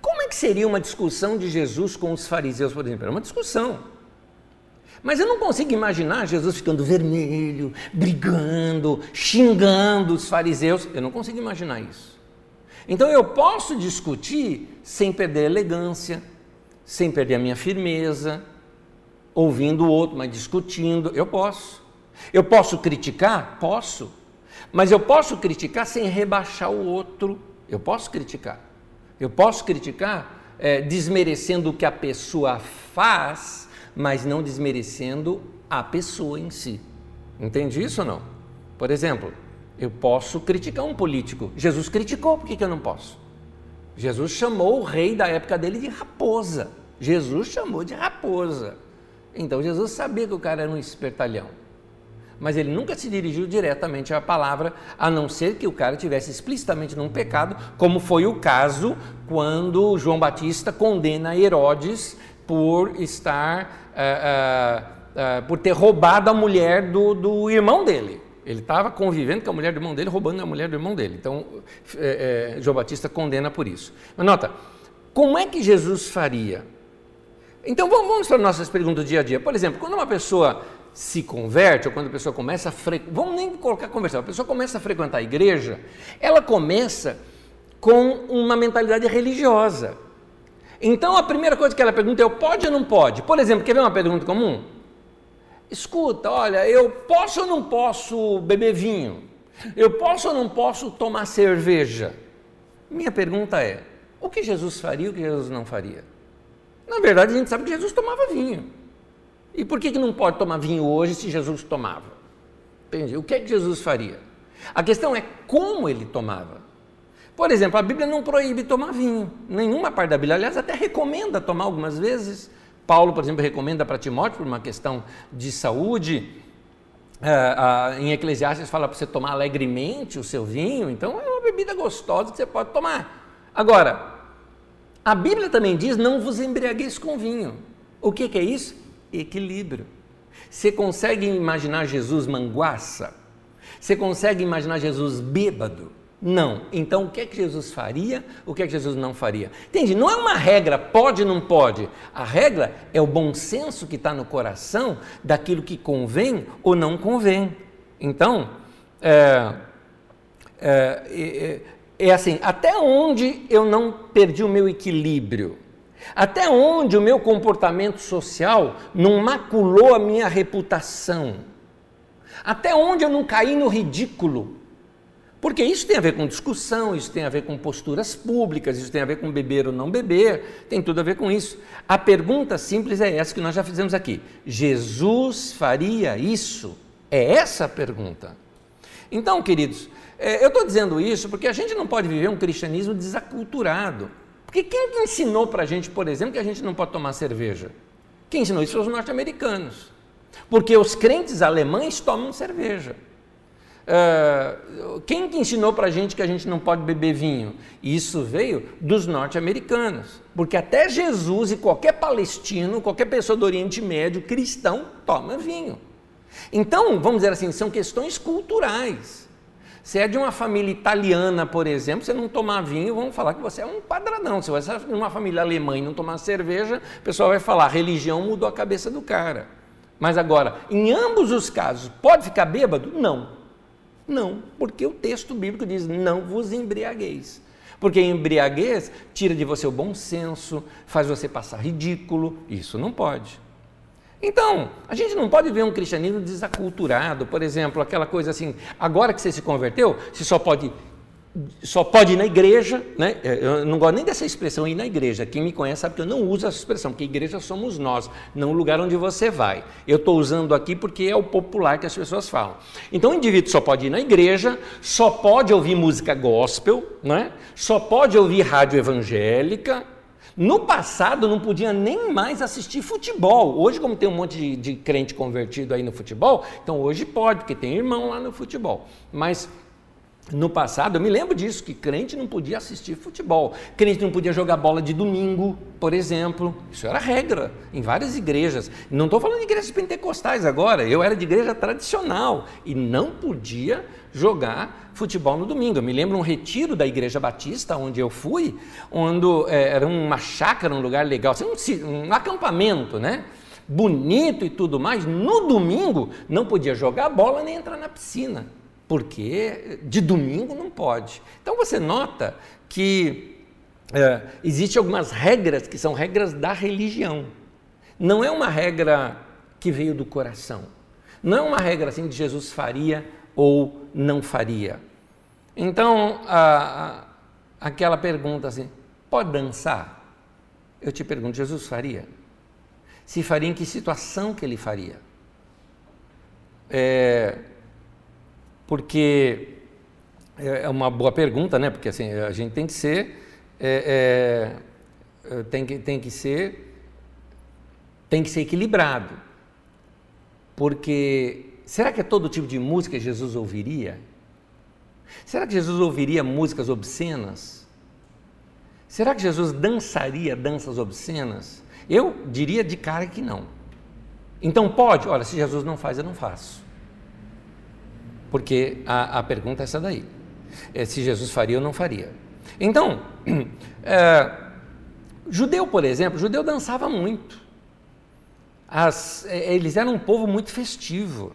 Como é que seria uma discussão de Jesus com os fariseus, por exemplo? Era uma discussão. Mas eu não consigo imaginar Jesus ficando vermelho, brigando, xingando os fariseus. Eu não consigo imaginar isso. Então eu posso discutir sem perder a elegância, sem perder a minha firmeza, ouvindo o outro, mas discutindo. Eu posso. Eu posso criticar? Posso. Mas eu posso criticar sem rebaixar o outro. Eu posso criticar. Eu posso criticar é, desmerecendo o que a pessoa faz mas não desmerecendo a pessoa em si. Entende isso ou não? Por exemplo, eu posso criticar um político. Jesus criticou, por que, que eu não posso? Jesus chamou o rei da época dele de raposa. Jesus chamou de raposa. Então Jesus sabia que o cara era um espertalhão. Mas ele nunca se dirigiu diretamente à palavra, a não ser que o cara tivesse explicitamente num pecado, como foi o caso quando João Batista condena Herodes por estar uh, uh, por ter roubado a mulher do, do irmão dele. Ele estava convivendo com a mulher do irmão dele, roubando a mulher do irmão dele. Então, é, é, João Batista condena por isso. Mas nota, como é que Jesus faria? Então, vamos, vamos para nossas perguntas do dia a dia. Por exemplo, quando uma pessoa se converte, ou quando a pessoa começa a frequentar, vamos nem colocar conversar, a pessoa começa a frequentar a igreja, ela começa com uma mentalidade religiosa. Então a primeira coisa que ela pergunta é: pode ou não pode? Por exemplo, quer ver uma pergunta comum? Escuta, olha, eu posso ou não posso beber vinho? Eu posso ou não posso tomar cerveja? Minha pergunta é: o que Jesus faria e o que Jesus não faria? Na verdade, a gente sabe que Jesus tomava vinho. E por que, que não pode tomar vinho hoje se Jesus tomava? Entende? O que é que Jesus faria? A questão é como ele tomava. Por exemplo, a Bíblia não proíbe tomar vinho, nenhuma parte da Bíblia, aliás, até recomenda tomar algumas vezes. Paulo, por exemplo, recomenda para Timóteo por uma questão de saúde. É, em Eclesiastes fala para você tomar alegremente o seu vinho, então é uma bebida gostosa que você pode tomar. Agora, a Bíblia também diz: não vos embriagueis com vinho. O que, que é isso? Equilíbrio. Você consegue imaginar Jesus manguaça? Você consegue imaginar Jesus bêbado? Não. Então, o que é que Jesus faria? O que é que Jesus não faria? Entende? Não é uma regra, pode ou não pode. A regra é o bom senso que está no coração daquilo que convém ou não convém. Então, é, é, é, é assim: até onde eu não perdi o meu equilíbrio? Até onde o meu comportamento social não maculou a minha reputação? Até onde eu não caí no ridículo? Porque isso tem a ver com discussão, isso tem a ver com posturas públicas, isso tem a ver com beber ou não beber, tem tudo a ver com isso. A pergunta simples é essa que nós já fizemos aqui: Jesus faria isso? É essa a pergunta. Então, queridos, é, eu estou dizendo isso porque a gente não pode viver um cristianismo desaculturado. Porque quem ensinou para a gente, por exemplo, que a gente não pode tomar cerveja? Quem ensinou isso foram os norte-americanos. Porque os crentes alemães tomam cerveja. Uh, quem que ensinou para a gente que a gente não pode beber vinho? Isso veio dos norte-americanos, porque até Jesus e qualquer palestino, qualquer pessoa do Oriente Médio, cristão, toma vinho. Então, vamos dizer assim, são questões culturais. Se é de uma família italiana, por exemplo, você não tomar vinho, vão falar que você é um quadradão. Se você é de uma família alemã e não tomar cerveja, o pessoal vai falar, religião mudou a cabeça do cara. Mas agora, em ambos os casos, pode ficar bêbado? Não. Não, porque o texto bíblico diz: não vos embriagueis. Porque embriaguez tira de você o bom senso, faz você passar ridículo. Isso não pode. Então, a gente não pode ver um cristianismo desaculturado, por exemplo, aquela coisa assim, agora que você se converteu, você só pode só pode ir na igreja, né? É, eu não gosto nem dessa expressão ir na igreja. Quem me conhece sabe que eu não uso essa expressão, porque igreja somos nós, não o lugar onde você vai. Eu estou usando aqui porque é o popular que as pessoas falam. Então o indivíduo só pode ir na igreja, só pode ouvir música gospel, né? só pode ouvir rádio evangélica, no passado não podia nem mais assistir futebol. Hoje, como tem um monte de, de crente convertido aí no futebol, então hoje pode, porque tem irmão lá no futebol. Mas no passado, eu me lembro disso, que crente não podia assistir futebol, crente não podia jogar bola de domingo, por exemplo. Isso era regra em várias igrejas. Não estou falando de igrejas pentecostais agora, eu era de igreja tradicional e não podia jogar futebol no domingo. Eu me lembro um retiro da Igreja Batista, onde eu fui, onde é, era uma chácara, um lugar legal, assim, um, um acampamento, né? Bonito e tudo mais. No domingo não podia jogar bola nem entrar na piscina, porque de domingo não pode. Então você nota que é, existem algumas regras que são regras da religião. Não é uma regra que veio do coração. Não é uma regra assim que Jesus faria ou não faria. Então, a, a, aquela pergunta assim: pode dançar? Eu te pergunto, Jesus faria? Se faria, em que situação que ele faria? É, porque é, é uma boa pergunta, né? Porque assim, a gente tem que ser. É, é, tem, que, tem que ser. Tem que ser equilibrado. Porque será que é todo tipo de música que Jesus ouviria? Será que Jesus ouviria músicas obscenas? Será que Jesus dançaria danças obscenas? Eu diria de cara que não. Então pode? Olha, se Jesus não faz, eu não faço. Porque a, a pergunta é essa daí. É, se Jesus faria ou não faria. Então, <clears throat> é, judeu, por exemplo, judeu dançava muito. As, é, eles eram um povo muito festivo.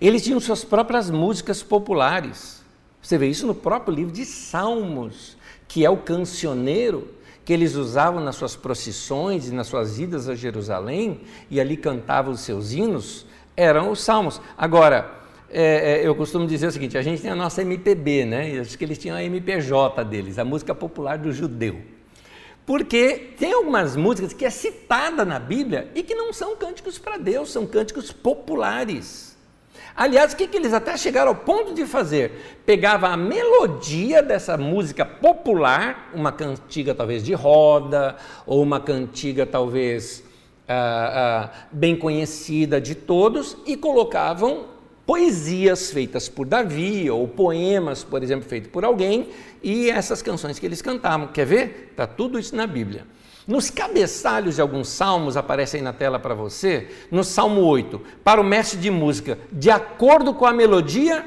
Eles tinham suas próprias músicas populares. Você vê isso no próprio livro de Salmos, que é o cancioneiro que eles usavam nas suas procissões e nas suas idas a Jerusalém, e ali cantavam os seus hinos, eram os salmos. Agora, é, é, eu costumo dizer o seguinte: a gente tem a nossa MPB, né? Acho que eles tinham a MPJ deles, a música popular do judeu. Porque tem algumas músicas que é citada na Bíblia e que não são cânticos para Deus, são cânticos populares. Aliás, o que, que eles até chegaram ao ponto de fazer? Pegava a melodia dessa música popular, uma cantiga talvez de roda, ou uma cantiga talvez ah, ah, bem conhecida de todos, e colocavam poesias feitas por Davi, ou poemas, por exemplo, feitos por alguém, e essas canções que eles cantavam. Quer ver? Está tudo isso na Bíblia. Nos cabeçalhos de alguns salmos, aparece aí na tela para você, no Salmo 8, para o mestre de música, de acordo com a melodia,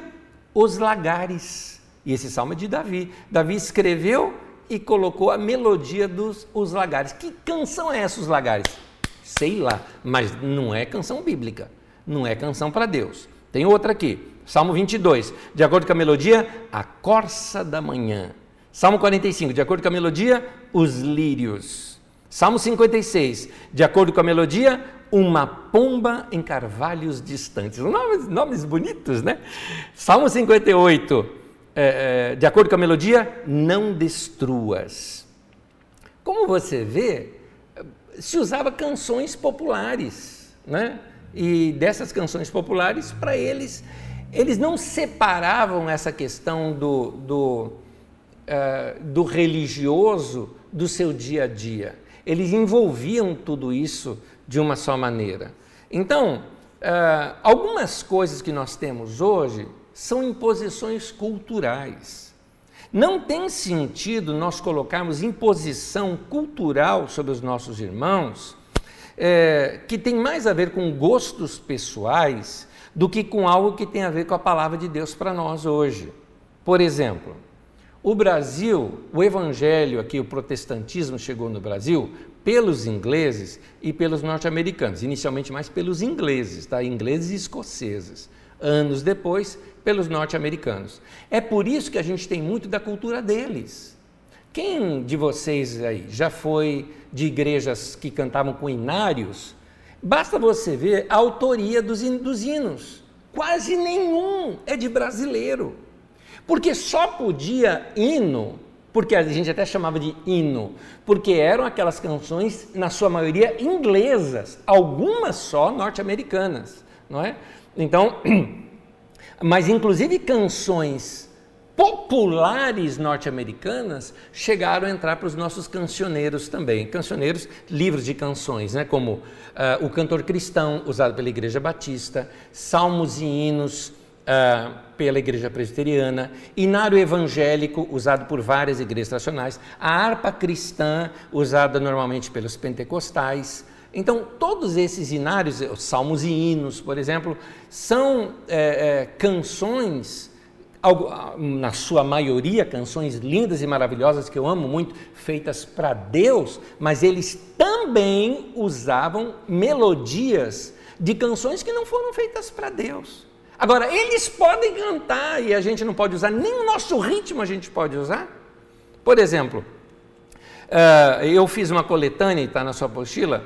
os lagares. E esse salmo é de Davi. Davi escreveu e colocou a melodia dos os lagares. Que canção é essa, os lagares? Sei lá, mas não é canção bíblica, não é canção para Deus. Tem outra aqui, Salmo 22, de acordo com a melodia, a corça da manhã. Salmo 45, de acordo com a melodia, os lírios. Salmo 56, de acordo com a melodia, uma pomba em carvalhos distantes. Nomes, nomes bonitos, né? Salmo 58, é, é, de acordo com a melodia, não destruas. Como você vê, se usava canções populares, né? E dessas canções populares, para eles, eles não separavam essa questão do, do, uh, do religioso do seu dia a dia eles envolviam tudo isso de uma só maneira. Então, uh, algumas coisas que nós temos hoje são imposições culturais. Não tem sentido nós colocarmos imposição cultural sobre os nossos irmãos, é, que tem mais a ver com gostos pessoais do que com algo que tem a ver com a palavra de Deus para nós hoje. Por exemplo, o Brasil, o evangelho aqui, o protestantismo chegou no Brasil pelos ingleses e pelos norte-americanos, inicialmente mais pelos ingleses, tá? ingleses e escoceses. Anos depois, pelos norte-americanos. É por isso que a gente tem muito da cultura deles. Quem de vocês aí já foi de igrejas que cantavam com inários? Basta você ver a autoria dos, dos hinos. Quase nenhum é de brasileiro. Porque só podia hino, porque a gente até chamava de hino, porque eram aquelas canções, na sua maioria, inglesas, algumas só norte-americanas, não é? Então, <clears throat> mas inclusive canções populares norte-americanas chegaram a entrar para os nossos cancioneiros também. Cancioneiros, livros de canções, né? como uh, o cantor cristão, usado pela Igreja Batista, salmos e hinos uh, pela Igreja Presbiteriana, inário evangélico, usado por várias igrejas nacionais, a harpa cristã, usada normalmente pelos pentecostais. Então, todos esses inários, salmos e hinos, por exemplo, são é, é, canções na sua maioria, canções lindas e maravilhosas que eu amo muito, feitas para Deus, mas eles também usavam melodias de canções que não foram feitas para Deus. Agora, eles podem cantar e a gente não pode usar, nem o nosso ritmo a gente pode usar. Por exemplo, uh, eu fiz uma coletânea, está na sua apostila,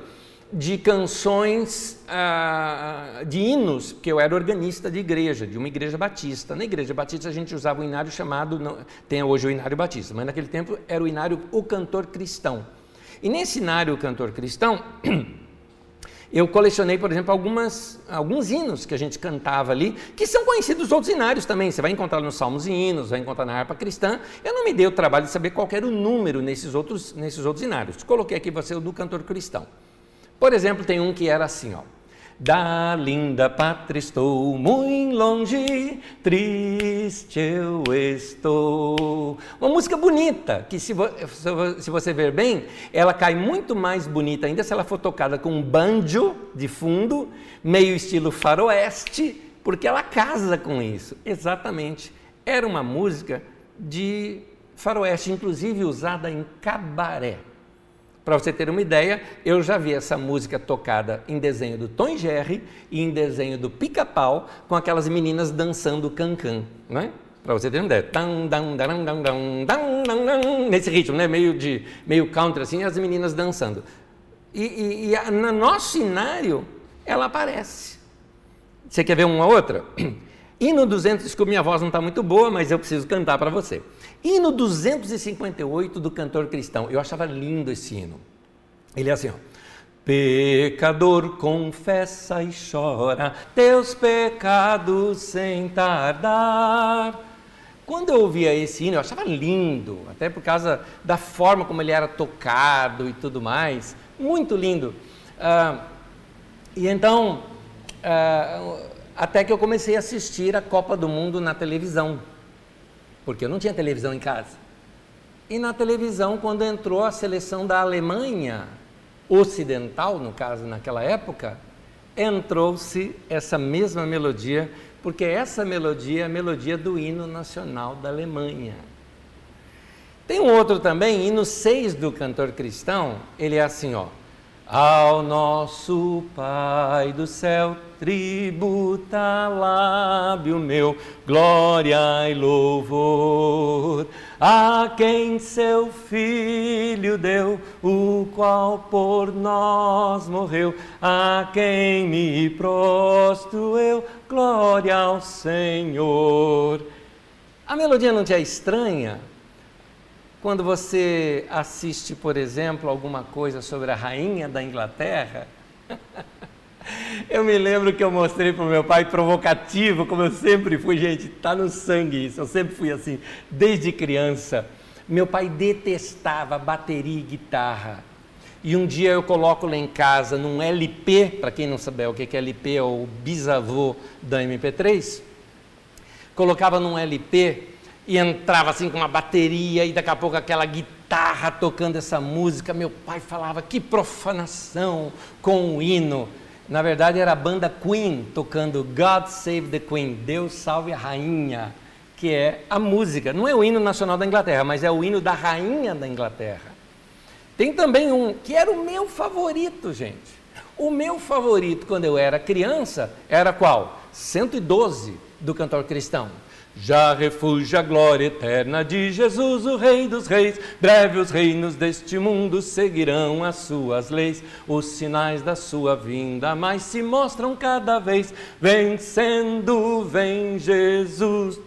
de canções, uh, de hinos, porque eu era organista de igreja, de uma igreja batista. Na igreja batista a gente usava um inário chamado, não, tem hoje o inário batista, mas naquele tempo era o inário O Cantor Cristão. E nesse inário O Cantor Cristão, <clears throat> eu colecionei, por exemplo, algumas, alguns hinos que a gente cantava ali, que são conhecidos dos outros hinários também. Você vai encontrar nos Salmos e Hinos, vai encontrar na harpa cristã. Eu não me dei o trabalho de saber qual era o número nesses outros, nesses outros hinários. Coloquei aqui você o do cantor cristão. Por exemplo, tem um que era assim, ó. Da linda pátria estou muito longe, triste eu estou. Uma música bonita, que se, vo se, você ver bem, ela cai muito mais bonita ainda se ela for tocada com um banjo de fundo, meio estilo faroeste, porque ela casa com isso. Exatamente. Era uma música de faroeste, inclusive usada em cabaré. Para você ter uma ideia, eu já vi essa música tocada em desenho do Tom Jerry e em desenho do Pica-Pau, com aquelas meninas dançando cancan, não é? Para você ter uma ideia. Nesse ritmo, né? meio, de, meio country assim, as meninas dançando. E, e, e no nosso cenário, ela aparece. Você quer ver uma outra? <clears throat> E no 200, desculpa, minha voz não está muito boa, mas eu preciso cantar para você. Hino 258 do cantor cristão. Eu achava lindo esse hino. Ele é assim, ó. Pecador, confessa e chora teus pecados sem tardar. Quando eu ouvia esse hino, eu achava lindo, até por causa da forma como ele era tocado e tudo mais. Muito lindo. Ah, e então, ah, até que eu comecei a assistir a Copa do Mundo na televisão porque eu não tinha televisão em casa. E na televisão, quando entrou a seleção da Alemanha ocidental, no caso naquela época, entrou-se essa mesma melodia, porque essa melodia é a melodia do hino nacional da Alemanha. Tem um outro também, hino 6 do cantor cristão, ele é assim, ó. Ao nosso Pai do céu, tributa lábio meu, glória e louvor. A quem seu Filho deu, o qual por nós morreu, a quem me prostro eu, glória ao Senhor. A melodia não te é estranha? Quando você assiste, por exemplo, alguma coisa sobre a rainha da Inglaterra, <laughs> eu me lembro que eu mostrei para o meu pai provocativo, como eu sempre fui, gente, está no sangue isso, eu sempre fui assim, desde criança. Meu pai detestava bateria e guitarra. E um dia eu coloco lá em casa, num LP, para quem não sabe o que é LP, é o bisavô da MP3, colocava num LP e entrava assim com uma bateria e daqui a pouco aquela guitarra tocando essa música. Meu pai falava que profanação com o hino. Na verdade era a banda Queen tocando God Save the Queen, Deus salve a rainha, que é a música. Não é o hino nacional da Inglaterra, mas é o hino da rainha da Inglaterra. Tem também um que era o meu favorito, gente. O meu favorito quando eu era criança era qual? 112 do cantor cristão. Já refúgio a glória eterna de Jesus, o Rei dos Reis. Breve os reinos deste mundo seguirão as suas leis. Os sinais da sua vinda mais se mostram cada vez. Vencendo, vem Jesus.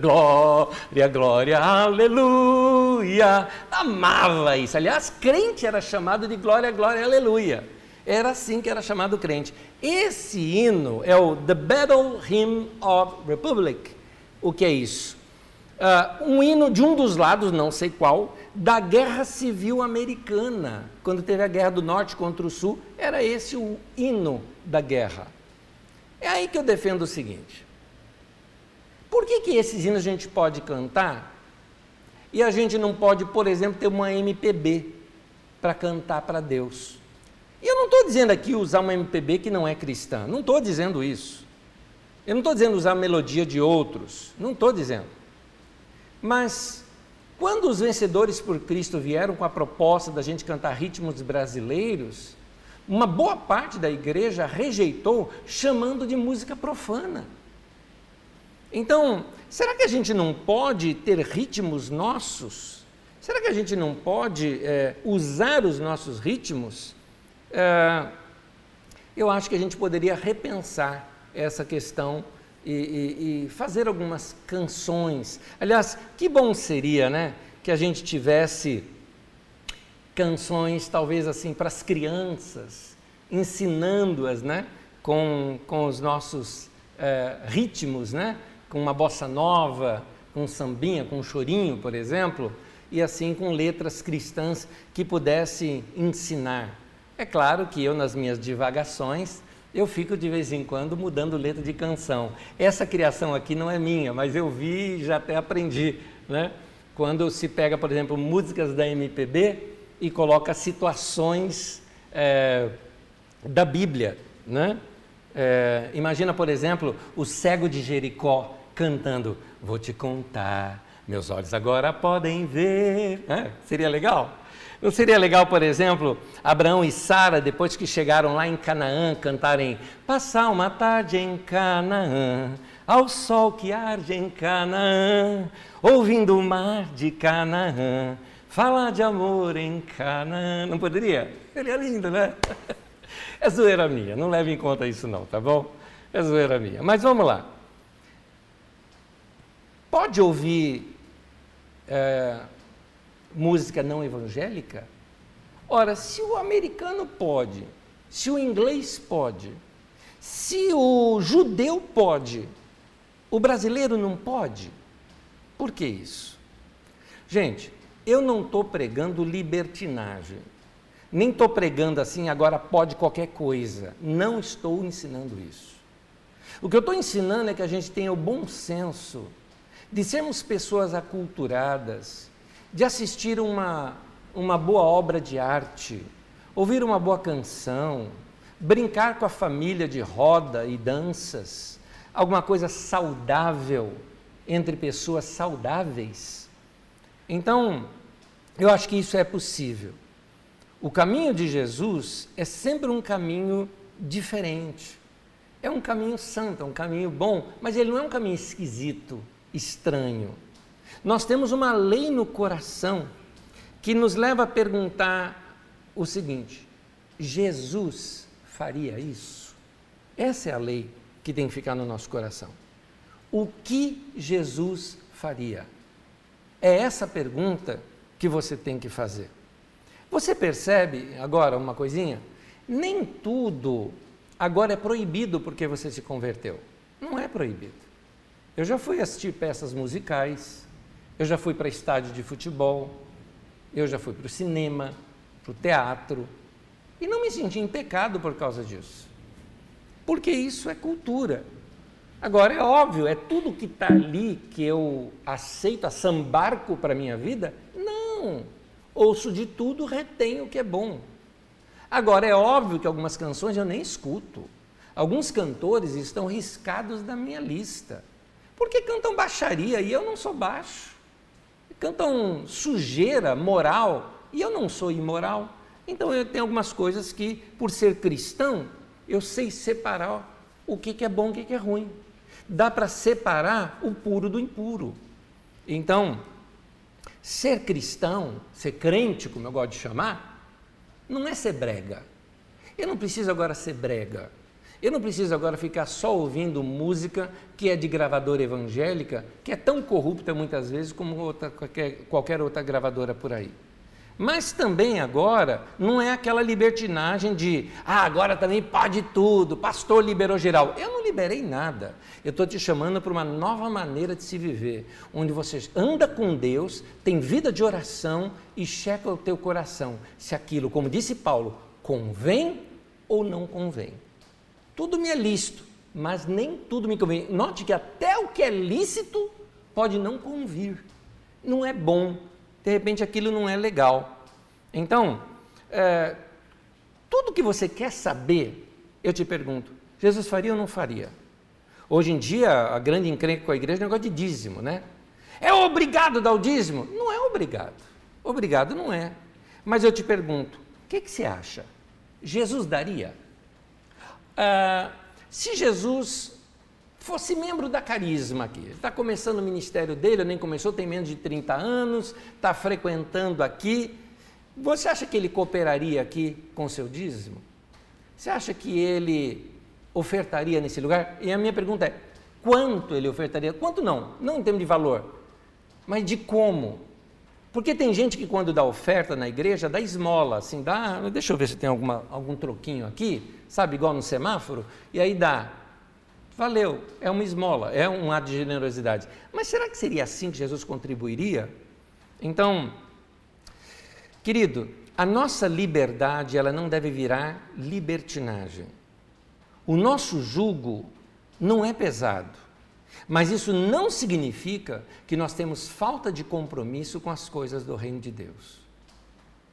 Glória, glória, aleluia. Amava isso. Aliás, crente era chamado de glória, glória, aleluia. Era assim que era chamado crente. Esse hino é o The Battle Hymn of Republic. O que é isso? Uh, um hino de um dos lados, não sei qual, da Guerra Civil Americana. Quando teve a Guerra do Norte contra o Sul, era esse o hino da guerra. É aí que eu defendo o seguinte: por que, que esses hinos a gente pode cantar e a gente não pode, por exemplo, ter uma MPB para cantar para Deus? E eu não estou dizendo aqui usar uma MPB que não é cristã, não estou dizendo isso. Eu não estou dizendo usar a melodia de outros, não estou dizendo. Mas quando os vencedores por Cristo vieram com a proposta da gente cantar ritmos brasileiros, uma boa parte da igreja rejeitou, chamando de música profana. Então, será que a gente não pode ter ritmos nossos? Será que a gente não pode é, usar os nossos ritmos é, eu acho que a gente poderia repensar essa questão e, e, e, fazer algumas canções. Aliás, que bom seria, né, que a gente tivesse canções, talvez assim, para as crianças, ensinando-as, né, com, com os nossos é, ritmos, né, com uma bossa nova, com um sambinha, com um chorinho, por exemplo, e assim com letras cristãs que pudessem ensinar. É claro que eu, nas minhas divagações, eu fico de vez em quando mudando letra de canção. Essa criação aqui não é minha, mas eu vi e já até aprendi. Né? Quando se pega, por exemplo, músicas da MPB e coloca situações é, da Bíblia. Né? É, imagina, por exemplo, o cego de Jericó cantando: Vou te contar, meus olhos agora podem ver. É, seria legal? Não seria legal, por exemplo, Abraão e Sara, depois que chegaram lá em Canaã, cantarem Passar uma tarde em Canaã, ao sol que arde em Canaã, ouvindo o mar de Canaã, falar de amor em Canaã. Não poderia? Seria lindo, né? <laughs> É zoeira minha, não leve em conta isso não, tá bom? É zoeira minha. Mas vamos lá. Pode ouvir é, música não evangélica? Ora, se o americano pode, se o inglês pode, se o judeu pode, o brasileiro não pode? Por que isso? Gente, eu não estou pregando libertinagem, nem estou pregando assim, agora pode qualquer coisa. Não estou ensinando isso. O que eu estou ensinando é que a gente tenha o bom senso de sermos pessoas aculturadas, de assistir uma, uma boa obra de arte, ouvir uma boa canção, brincar com a família de roda e danças, alguma coisa saudável entre pessoas saudáveis. Então, eu acho que isso é possível. O caminho de Jesus é sempre um caminho diferente. É um caminho santo, é um caminho bom, mas ele não é um caminho esquisito, estranho. Nós temos uma lei no coração que nos leva a perguntar o seguinte: Jesus faria isso? Essa é a lei que tem que ficar no nosso coração. O que Jesus faria? É essa pergunta que você tem que fazer. Você percebe agora uma coisinha? Nem tudo agora é proibido porque você se converteu. Não é proibido. Eu já fui assistir peças musicais, eu já fui para estádio de futebol, eu já fui para o cinema, para o teatro, e não me senti em pecado por causa disso. Porque isso é cultura. Agora, é óbvio, é tudo que está ali que eu aceito a sambarco para a minha vida? Não. Ouço de tudo, retenho o que é bom. Agora, é óbvio que algumas canções eu nem escuto. Alguns cantores estão riscados da minha lista Porque cantam baixaria e eu não sou baixo. Cantam sujeira moral e eu não sou imoral. Então eu tenho algumas coisas que, por ser cristão, eu sei separar o que, é bom e o que é ruim. Dá para separar o puro do impuro. Então, ser cristão, ser crente, como eu gosto de chamar, não é ser brega. Eu não preciso agora ser brega. Eu não preciso agora ficar só ouvindo música que é de gravadora evangélica, que é tão corrupta muitas vezes como outra, qualquer, qualquer outra gravadora por aí. Mas também agora não é aquela libertinagem de, ah, agora também pode tudo, pastor liberou geral. Eu não liberei nada. Eu estou te chamando para uma nova maneira de se viver, onde você anda com Deus, tem vida de oração e checa o teu coração se aquilo, como disse Paulo, convém ou não convém. Tudo me é lícito, mas nem tudo me convém. Note que até o que é lícito pode não convir. Não é bom de repente aquilo não é legal. Então, é, tudo que você quer saber, eu te pergunto, Jesus faria ou não faria? Hoje em dia, a grande encrenca com a igreja é o negócio de dízimo, né? É obrigado dar o dízimo? Não é obrigado. Obrigado não é. Mas eu te pergunto, o que, que você acha? Jesus daria? Ah, se Jesus fosse membro da Carisma aqui. Está começando o ministério dele, nem começou, tem menos de 30 anos, está frequentando aqui. Você acha que ele cooperaria aqui com seu dízimo? Você acha que ele ofertaria nesse lugar? E a minha pergunta é: quanto ele ofertaria? Quanto não? Não em termos de valor, mas de como. Porque tem gente que quando dá oferta na igreja, dá esmola, assim, dá, deixa eu ver se tem alguma, algum troquinho aqui, sabe, igual no semáforo, e aí dá Valeu, é uma esmola, é um ato de generosidade. Mas será que seria assim que Jesus contribuiria? Então, querido, a nossa liberdade ela não deve virar libertinagem. O nosso jugo não é pesado, mas isso não significa que nós temos falta de compromisso com as coisas do reino de Deus.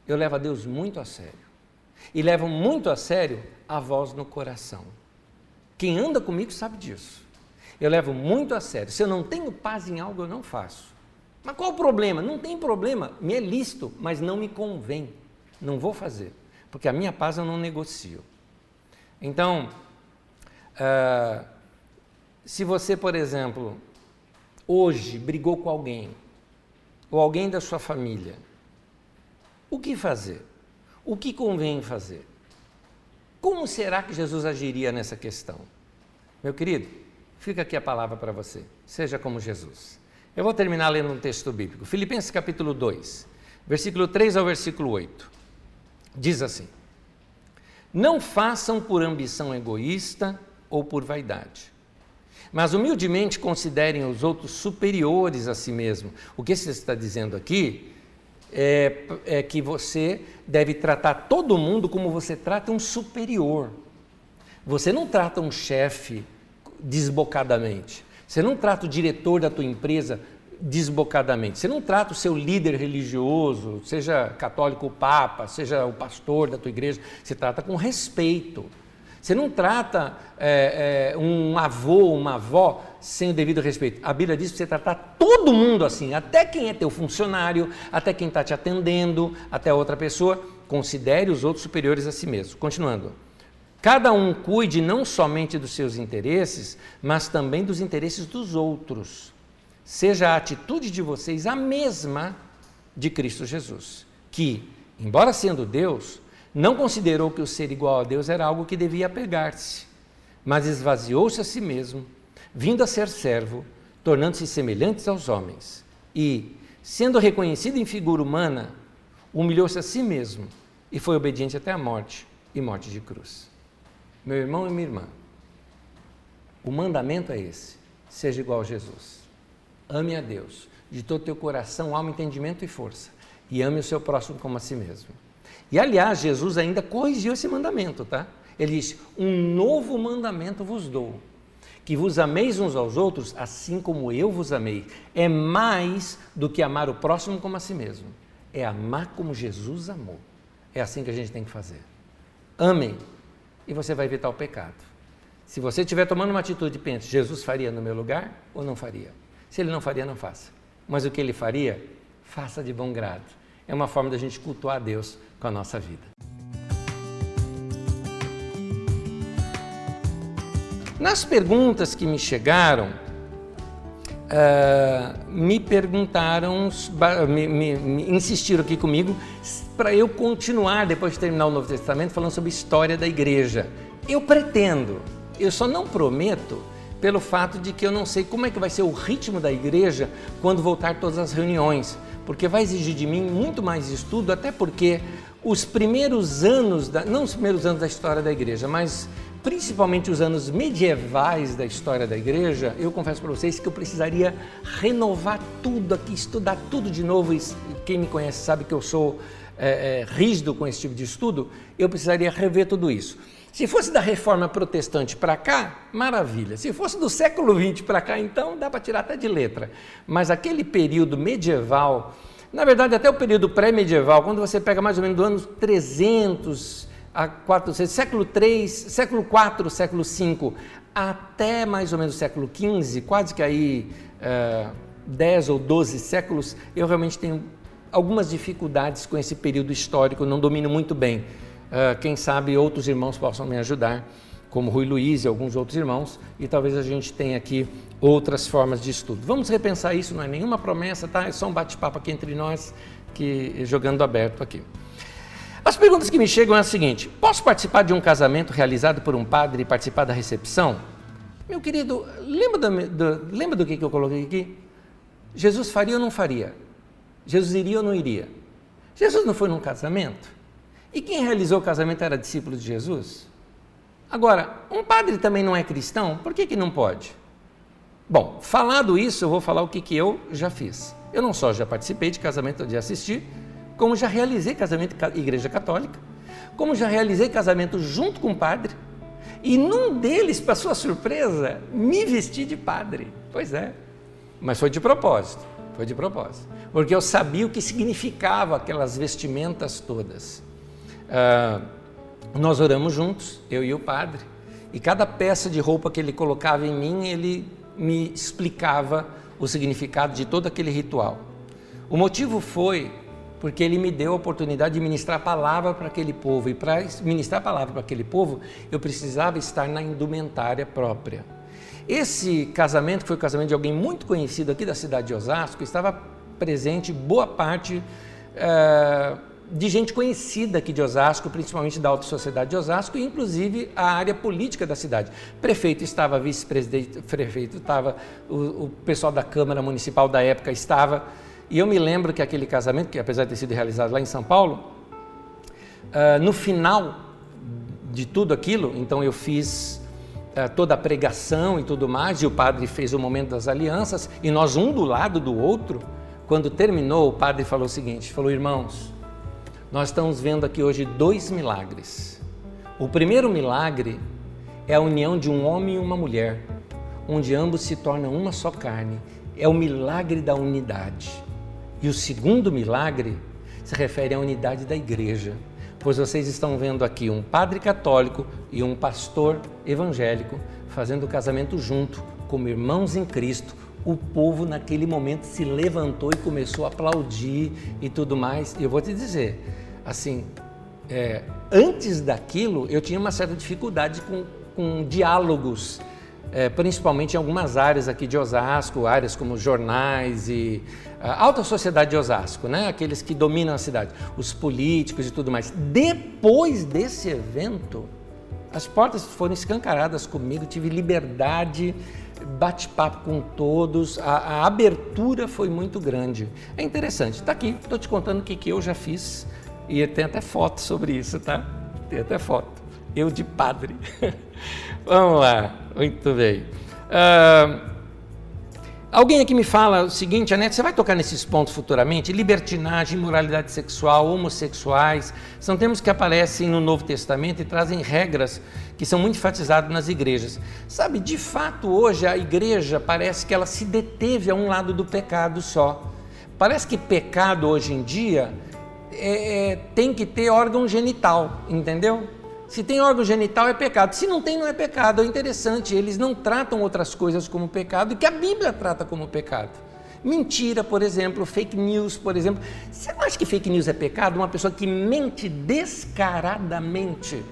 Eu levo a Deus muito a sério e levo muito a sério a voz no coração. Quem anda comigo sabe disso. Eu levo muito a sério. Se eu não tenho paz em algo, eu não faço. Mas qual o problema? Não tem problema. Me é lícito, mas não me convém. Não vou fazer. Porque a minha paz eu não negocio. Então, uh, se você, por exemplo, hoje brigou com alguém, ou alguém da sua família, o que fazer? O que convém fazer? Como será que Jesus agiria nessa questão? Meu querido, fica aqui a palavra para você. Seja como Jesus. Eu vou terminar lendo um texto bíblico. Filipenses capítulo 2, versículo 3 ao versículo 8. Diz assim: Não façam por ambição egoísta ou por vaidade, mas humildemente considerem os outros superiores a si mesmo. O que você está dizendo aqui é, é que você deve tratar todo mundo como você trata um superior. Você não trata um chefe desbocadamente. Você não trata o diretor da tua empresa desbocadamente. Você não trata o seu líder religioso, seja católico ou papa, seja o pastor da tua igreja. Você trata com respeito. Você não trata é, é, um avô, uma avó sem o devido respeito. A Bíblia diz que você tratar todo mundo assim, até quem é teu funcionário, até quem está te atendendo, até outra pessoa. Considere os outros superiores a si mesmo. Continuando. Cada um cuide não somente dos seus interesses, mas também dos interesses dos outros. Seja a atitude de vocês a mesma de Cristo Jesus, que, embora sendo Deus, não considerou que o ser igual a Deus era algo que devia pegar-se, mas esvaziou-se a si mesmo, vindo a ser servo, tornando-se semelhantes aos homens. E, sendo reconhecido em figura humana, humilhou-se a si mesmo e foi obediente até a morte e morte de cruz. Meu irmão e minha irmã, o mandamento é esse: seja igual a Jesus. Ame a Deus de todo teu coração, alma, entendimento e força, e ame o seu próximo como a si mesmo. E aliás, Jesus ainda corrigiu esse mandamento, tá? Ele disse: Um novo mandamento vos dou, que vos ameis uns aos outros, assim como eu vos amei. É mais do que amar o próximo como a si mesmo, é amar como Jesus amou. É assim que a gente tem que fazer. Amem, e você vai evitar o pecado. Se você estiver tomando uma atitude, pense: Jesus faria no meu lugar ou não faria? Se ele não faria, não faça. Mas o que ele faria, faça de bom grado. É uma forma da gente cultuar a Deus com a nossa vida. Nas perguntas que me chegaram, uh, me perguntaram, me, me, me insistiram aqui comigo para eu continuar, depois de terminar o Novo Testamento, falando sobre história da igreja. Eu pretendo, eu só não prometo pelo fato de que eu não sei como é que vai ser o ritmo da igreja quando voltar todas as reuniões, porque vai exigir de mim muito mais estudo, até porque os primeiros anos, da, não os primeiros anos da história da igreja, mas principalmente os anos medievais da história da igreja, eu confesso para vocês que eu precisaria renovar tudo aqui, estudar tudo de novo. E quem me conhece sabe que eu sou é, é, rígido com esse tipo de estudo, eu precisaria rever tudo isso. Se fosse da reforma protestante para cá, maravilha. Se fosse do século XX para cá, então dá para tirar até de letra. Mas aquele período medieval, na verdade até o período pré-medieval, quando você pega mais ou menos do ano 300 a 400, século 3, século 4, século 5, até mais ou menos o século 15, quase que aí é, 10 ou 12 séculos, eu realmente tenho algumas dificuldades com esse período histórico, não domino muito bem. Uh, quem sabe outros irmãos possam me ajudar, como Rui Luiz e alguns outros irmãos, e talvez a gente tenha aqui outras formas de estudo. Vamos repensar isso, não é nenhuma promessa, tá? É só um bate-papo aqui entre nós, que jogando aberto aqui. As perguntas que me chegam é a seguinte: posso participar de um casamento realizado por um padre e participar da recepção? Meu querido, lembra do, do, lembra do que, que eu coloquei aqui? Jesus faria ou não faria? Jesus iria ou não iria? Jesus não foi num casamento? E quem realizou o casamento era discípulo de Jesus? Agora, um padre também não é cristão, por que, que não pode? Bom, falado isso, eu vou falar o que, que eu já fiz. Eu não só já participei de casamento de assistir, como já realizei casamento em igreja católica, como já realizei casamento junto com o padre, e num deles, para sua surpresa, me vesti de padre. Pois é, mas foi de propósito, foi de propósito porque eu sabia o que significava aquelas vestimentas todas. Uh, nós oramos juntos, eu e o padre, e cada peça de roupa que ele colocava em mim, ele me explicava o significado de todo aquele ritual. O motivo foi porque ele me deu a oportunidade de ministrar a palavra para aquele povo, e para ministrar a palavra para aquele povo, eu precisava estar na indumentária própria. Esse casamento, que foi o casamento de alguém muito conhecido aqui da cidade de Osasco, estava presente boa parte uh, de gente conhecida aqui de Osasco, principalmente da alta sociedade de Osasco, e inclusive a área política da cidade. Prefeito estava, vice-presidente, prefeito estava, o, o pessoal da Câmara Municipal da época estava. E eu me lembro que aquele casamento, que apesar de ter sido realizado lá em São Paulo, uh, no final de tudo aquilo, então eu fiz uh, toda a pregação e tudo mais, e o padre fez o momento das alianças, e nós um do lado do outro, quando terminou, o padre falou o seguinte: falou, irmãos, nós estamos vendo aqui hoje dois milagres. O primeiro milagre é a união de um homem e uma mulher, onde ambos se tornam uma só carne. É o milagre da unidade. E o segundo milagre se refere à unidade da igreja, pois vocês estão vendo aqui um padre católico e um pastor evangélico fazendo o casamento junto, como irmãos em Cristo, o povo naquele momento se levantou e começou a aplaudir e tudo mais. E eu vou te dizer, assim, é, antes daquilo eu tinha uma certa dificuldade com, com diálogos, é, principalmente em algumas áreas aqui de Osasco, áreas como jornais e a alta sociedade de Osasco, né? aqueles que dominam a cidade, os políticos e tudo mais. Depois desse evento, as portas foram escancaradas comigo, tive liberdade bate-papo com todos, a, a, abertura foi muito grande. É interessante, está aqui, estou te contando o que, que eu já fiz e tem até foto sobre isso, tá? Tem até foto. Eu de padre. <laughs> Vamos lá, muito bem. Alguém aqui me fala o seguinte, Anete, você vai tocar nesses pontos futuramente? Libertinagem, imoralidade sexual, homossexuais, são termos que aparecem no Novo Testamento e trazem regras que são muito enfatizadas nas igrejas. Sabe, de fato, hoje a igreja parece que ela se deteve a um lado do pecado só. Parece que pecado hoje em dia é, é, tem que ter órgão genital, entendeu? Se tem órgão genital é pecado. Se não tem, não é pecado. É interessante, eles não tratam outras coisas como pecado que a Bíblia trata como pecado. Mentira, por exemplo, fake news, por exemplo. Você não acha que fake news é pecado? Uma pessoa que mente descaradamente.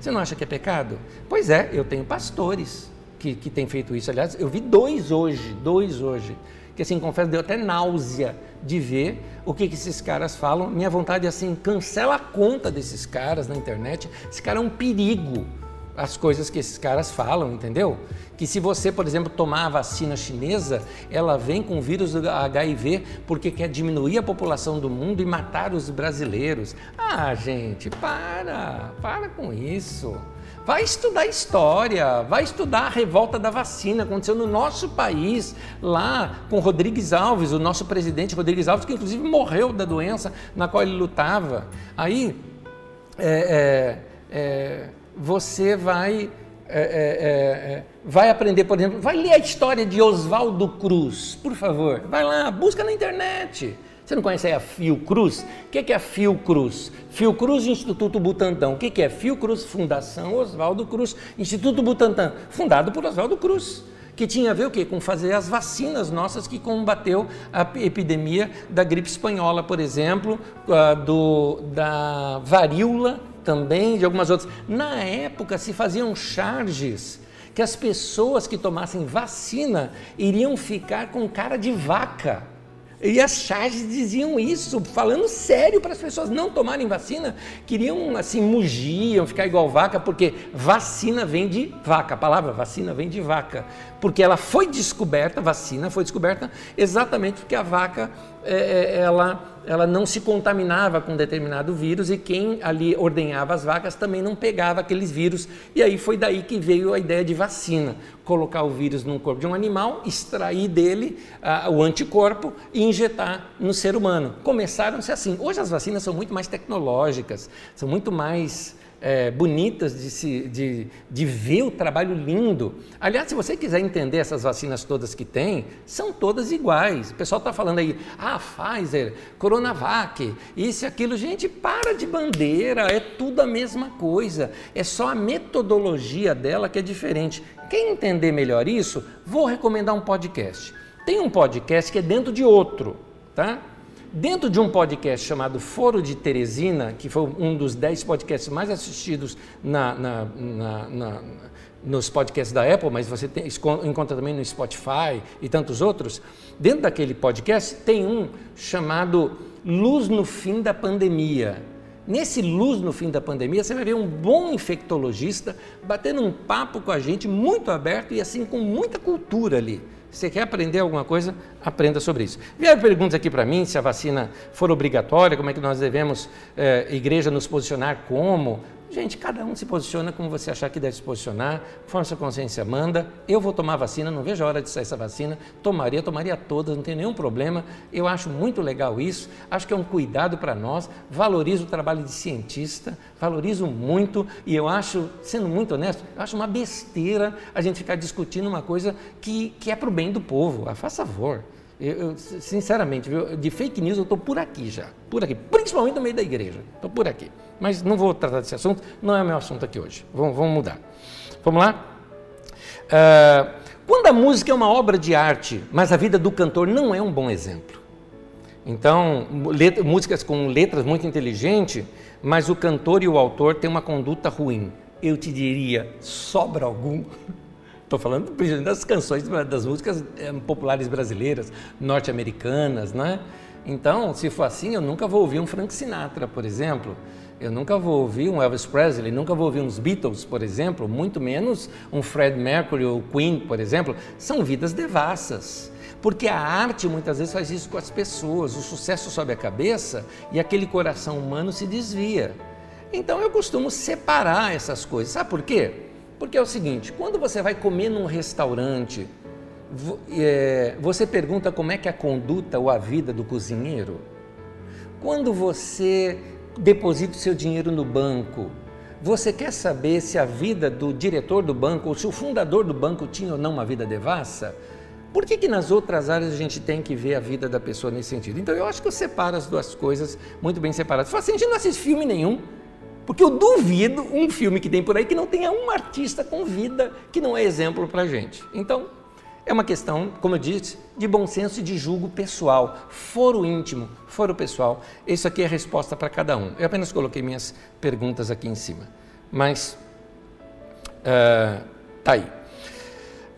Você não acha que é pecado? Pois é, eu tenho pastores que, que têm feito isso. Aliás, eu vi dois hoje, dois hoje que assim, confesso, deu até náusea de ver o que, que esses caras falam. Minha vontade é assim, cancela a conta desses caras na internet. Esse cara é um perigo, as coisas que esses caras falam, entendeu? Que se você, por exemplo, tomar a vacina chinesa, ela vem com o vírus do HIV porque quer diminuir a população do mundo e matar os brasileiros. Ah, gente, para, para com isso. Vai estudar história, vai estudar a revolta da vacina, aconteceu no nosso país, lá com Rodrigues Alves, o nosso presidente Rodrigues Alves, que inclusive morreu da doença na qual ele lutava. Aí é, é, é, você vai, é, é, é, vai aprender, por exemplo, vai ler a história de Oswaldo Cruz, por favor, vai lá, busca na internet. Você não conhece aí a Fiocruz? O que é a Fiocruz? Fiocruz Instituto Butantan. O que é Fiocruz? Fundação Oswaldo Cruz, Instituto Butantan, fundado por Oswaldo Cruz que tinha a ver o quê? Com fazer as vacinas nossas que combateu a epidemia da gripe espanhola, por exemplo, do, da varíola também, de algumas outras. Na época se faziam charges que as pessoas que tomassem vacina iriam ficar com cara de vaca. E as charges diziam isso, falando sério para as pessoas não tomarem vacina, queriam assim, mugiam, ficar igual vaca, porque vacina vem de vaca, a palavra vacina vem de vaca, porque ela foi descoberta, vacina foi descoberta exatamente porque a vaca, é, é ela ela não se contaminava com determinado vírus e quem ali ordenhava as vacas também não pegava aqueles vírus. E aí foi daí que veio a ideia de vacina: colocar o vírus no corpo de um animal, extrair dele o anticorpo e injetar no ser humano. Começaram-se assim. Hoje as vacinas são muito mais tecnológicas, são muito mais é, bonitas de, se, de, de ver o trabalho lindo. Aliás, se você quiser entender essas vacinas todas que tem, são todas iguais. O pessoal está falando aí, ah, Pfizer, Coronavac, isso e aquilo. Gente, para de bandeira, é tudo a mesma coisa. É só a metodologia dela que é diferente. Quem entender melhor isso, vou recomendar um podcast. Tem um podcast que é dentro de outro, tá? Dentro de um podcast chamado Foro de Teresina, que foi um dos dez podcasts mais assistidos na, na, na, nos podcasts da Apple, mas você tem, encontra também no Spotify e tantos outros, dentro daquele podcast tem um chamado Luz no Fim da Pandemia. Nesse Luz no Fim da Pandemia, você vai ver um bom infectologista batendo um papo com a gente, muito aberto e assim com muita cultura ali. Você quer aprender alguma coisa? Aprenda sobre isso. Vieram perguntas aqui para mim se a vacina for obrigatória, como é que nós devemos, eh, igreja, nos posicionar como. Gente, cada um se posiciona como você achar que deve se posicionar, conforme sua consciência manda. Eu vou tomar vacina, não vejo a hora de sair essa vacina. Tomaria, tomaria todas, não tem nenhum problema. Eu acho muito legal isso. Acho que é um cuidado para nós. Valorizo o trabalho de cientista, valorizo muito. E eu acho, sendo muito honesto, eu acho uma besteira a gente ficar discutindo uma coisa que, que é para o bem do povo. Ah, faz favor. Eu, eu, sinceramente, viu, de fake news eu estou por aqui já, por aqui, principalmente no meio da igreja, estou por aqui. Mas não vou tratar desse assunto, não é o meu assunto aqui hoje. Vamos, vamos mudar. Vamos lá? Uh, quando a música é uma obra de arte, mas a vida do cantor não é um bom exemplo. Então, letra, músicas com letras muito inteligentes, mas o cantor e o autor têm uma conduta ruim. Eu te diria, sobra algum? <laughs> Estou falando das canções, das músicas eh, populares brasileiras, norte-americanas, né? Então, se for assim, eu nunca vou ouvir um Frank Sinatra, por exemplo. Eu nunca vou ouvir um Elvis Presley, nunca vou ouvir uns Beatles, por exemplo, muito menos um Fred Mercury ou Queen, por exemplo. São vidas devassas. Porque a arte muitas vezes faz isso com as pessoas, o sucesso sobe a cabeça e aquele coração humano se desvia. Então eu costumo separar essas coisas. Sabe por quê? Porque é o seguinte: quando você vai comer num restaurante, é, você pergunta como é que é a conduta ou a vida do cozinheiro? Quando você deposita o seu dinheiro no banco, você quer saber se a vida do diretor do banco ou se o fundador do banco tinha ou não uma vida devassa? Por que, que nas outras áreas a gente tem que ver a vida da pessoa nesse sentido? Então eu acho que eu separo as duas coisas muito bem separadas. Fala assim, a gente não assiste filme nenhum. Porque eu duvido um filme que tem por aí que não tenha um artista com vida que não é exemplo para gente. Então, é uma questão, como eu disse, de bom senso e de julgo pessoal, foro íntimo, foro pessoal. Isso aqui é a resposta para cada um. Eu apenas coloquei minhas perguntas aqui em cima. Mas, uh, tá aí.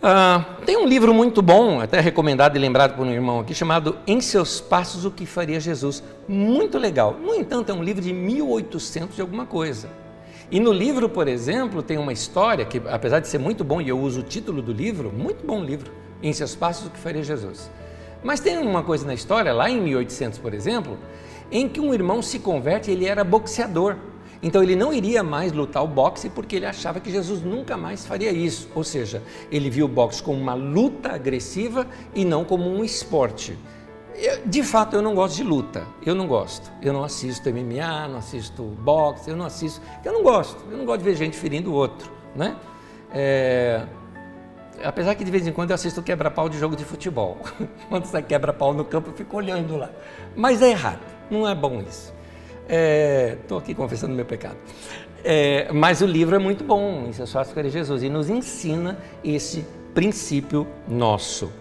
Uh, tem um livro muito bom, até recomendado e lembrado por um irmão aqui, chamado Em Seus Passos, o que Faria Jesus. Muito legal. No entanto, é um livro de 1800 de alguma coisa. E no livro, por exemplo, tem uma história que, apesar de ser muito bom, e eu uso o título do livro, muito bom livro, Em Seus Passos, o que Faria Jesus. Mas tem uma coisa na história, lá em 1800, por exemplo, em que um irmão se converte e ele era boxeador. Então ele não iria mais lutar o boxe porque ele achava que Jesus nunca mais faria isso. Ou seja, ele viu o boxe como uma luta agressiva e não como um esporte. Eu, de fato, eu não gosto de luta. Eu não gosto. Eu não assisto MMA, não assisto boxe, eu não assisto. Eu não gosto. Eu não gosto de ver gente ferindo o outro, né? É, apesar que de vez em quando eu assisto quebra-pau de jogo de futebol. <laughs> Quando você quebra-pau no campo, eu fico olhando lá. Mas é errado. Não é bom isso. Estou é, aqui confessando meu pecado. É, mas o livro é muito bom, isso é só a Jesus, e nos ensina esse princípio nosso.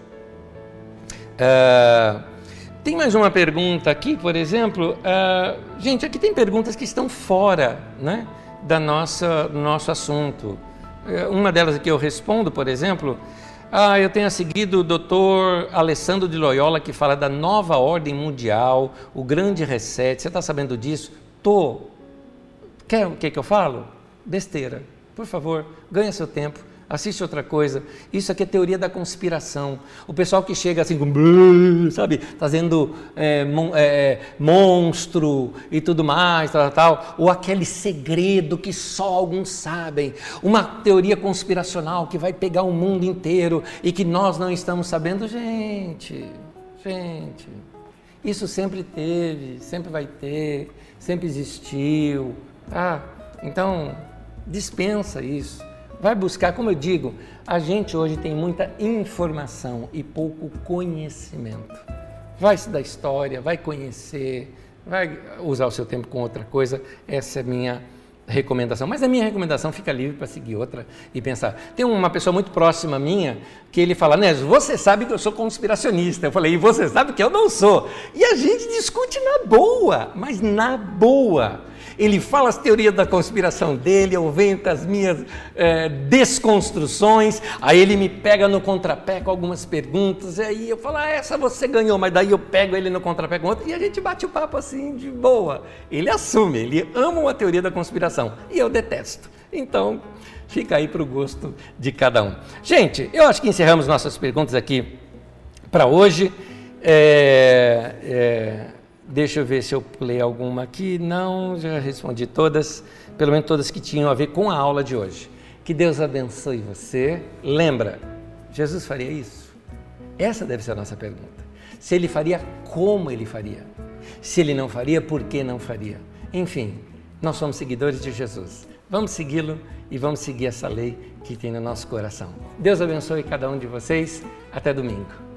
É, tem mais uma pergunta aqui, por exemplo. Uh, gente, aqui tem perguntas que estão fora né, da nossa, do nosso assunto. Uh, uma delas aqui eu respondo, por exemplo. Ah, eu tenho seguido o doutor Alessandro de Loyola, que fala da nova ordem mundial, o grande reset. Você está sabendo disso? Tô. Quer o que, que eu falo? Besteira. Por favor, ganha seu tempo assiste outra coisa. Isso aqui é teoria da conspiração. O pessoal que chega assim, com, sabe, fazendo é, mon, é, monstro e tudo mais, tal, tal, ou aquele segredo que só alguns sabem. Uma teoria conspiracional que vai pegar o mundo inteiro e que nós não estamos sabendo. Gente, gente, isso sempre teve, sempre vai ter, sempre existiu. Tá? Então, dispensa isso. Vai buscar, como eu digo, a gente hoje tem muita informação e pouco conhecimento. Vai estudar história, vai conhecer, vai usar o seu tempo com outra coisa. Essa é a minha recomendação. Mas a minha recomendação fica livre para seguir outra e pensar. Tem uma pessoa muito próxima minha que ele fala, Nésio, você sabe que eu sou conspiracionista. Eu falei, e você sabe que eu não sou. E a gente discute na boa, mas na boa. Ele fala as teorias da conspiração dele, eu venho com as minhas é, desconstruções, aí ele me pega no contrapé com algumas perguntas, e aí eu falo, ah, essa você ganhou, mas daí eu pego ele no contrapé com outra, e a gente bate o papo assim de boa. Ele assume, ele ama uma teoria da conspiração, e eu detesto. Então, fica aí para o gosto de cada um. Gente, eu acho que encerramos nossas perguntas aqui para hoje. É, é, Deixa eu ver se eu pulei alguma aqui. Não, já respondi todas, pelo menos todas que tinham a ver com a aula de hoje. Que Deus abençoe você. Lembra, Jesus faria isso? Essa deve ser a nossa pergunta. Se ele faria, como ele faria? Se ele não faria, por que não faria? Enfim, nós somos seguidores de Jesus. Vamos segui-lo e vamos seguir essa lei que tem no nosso coração. Deus abençoe cada um de vocês. Até domingo.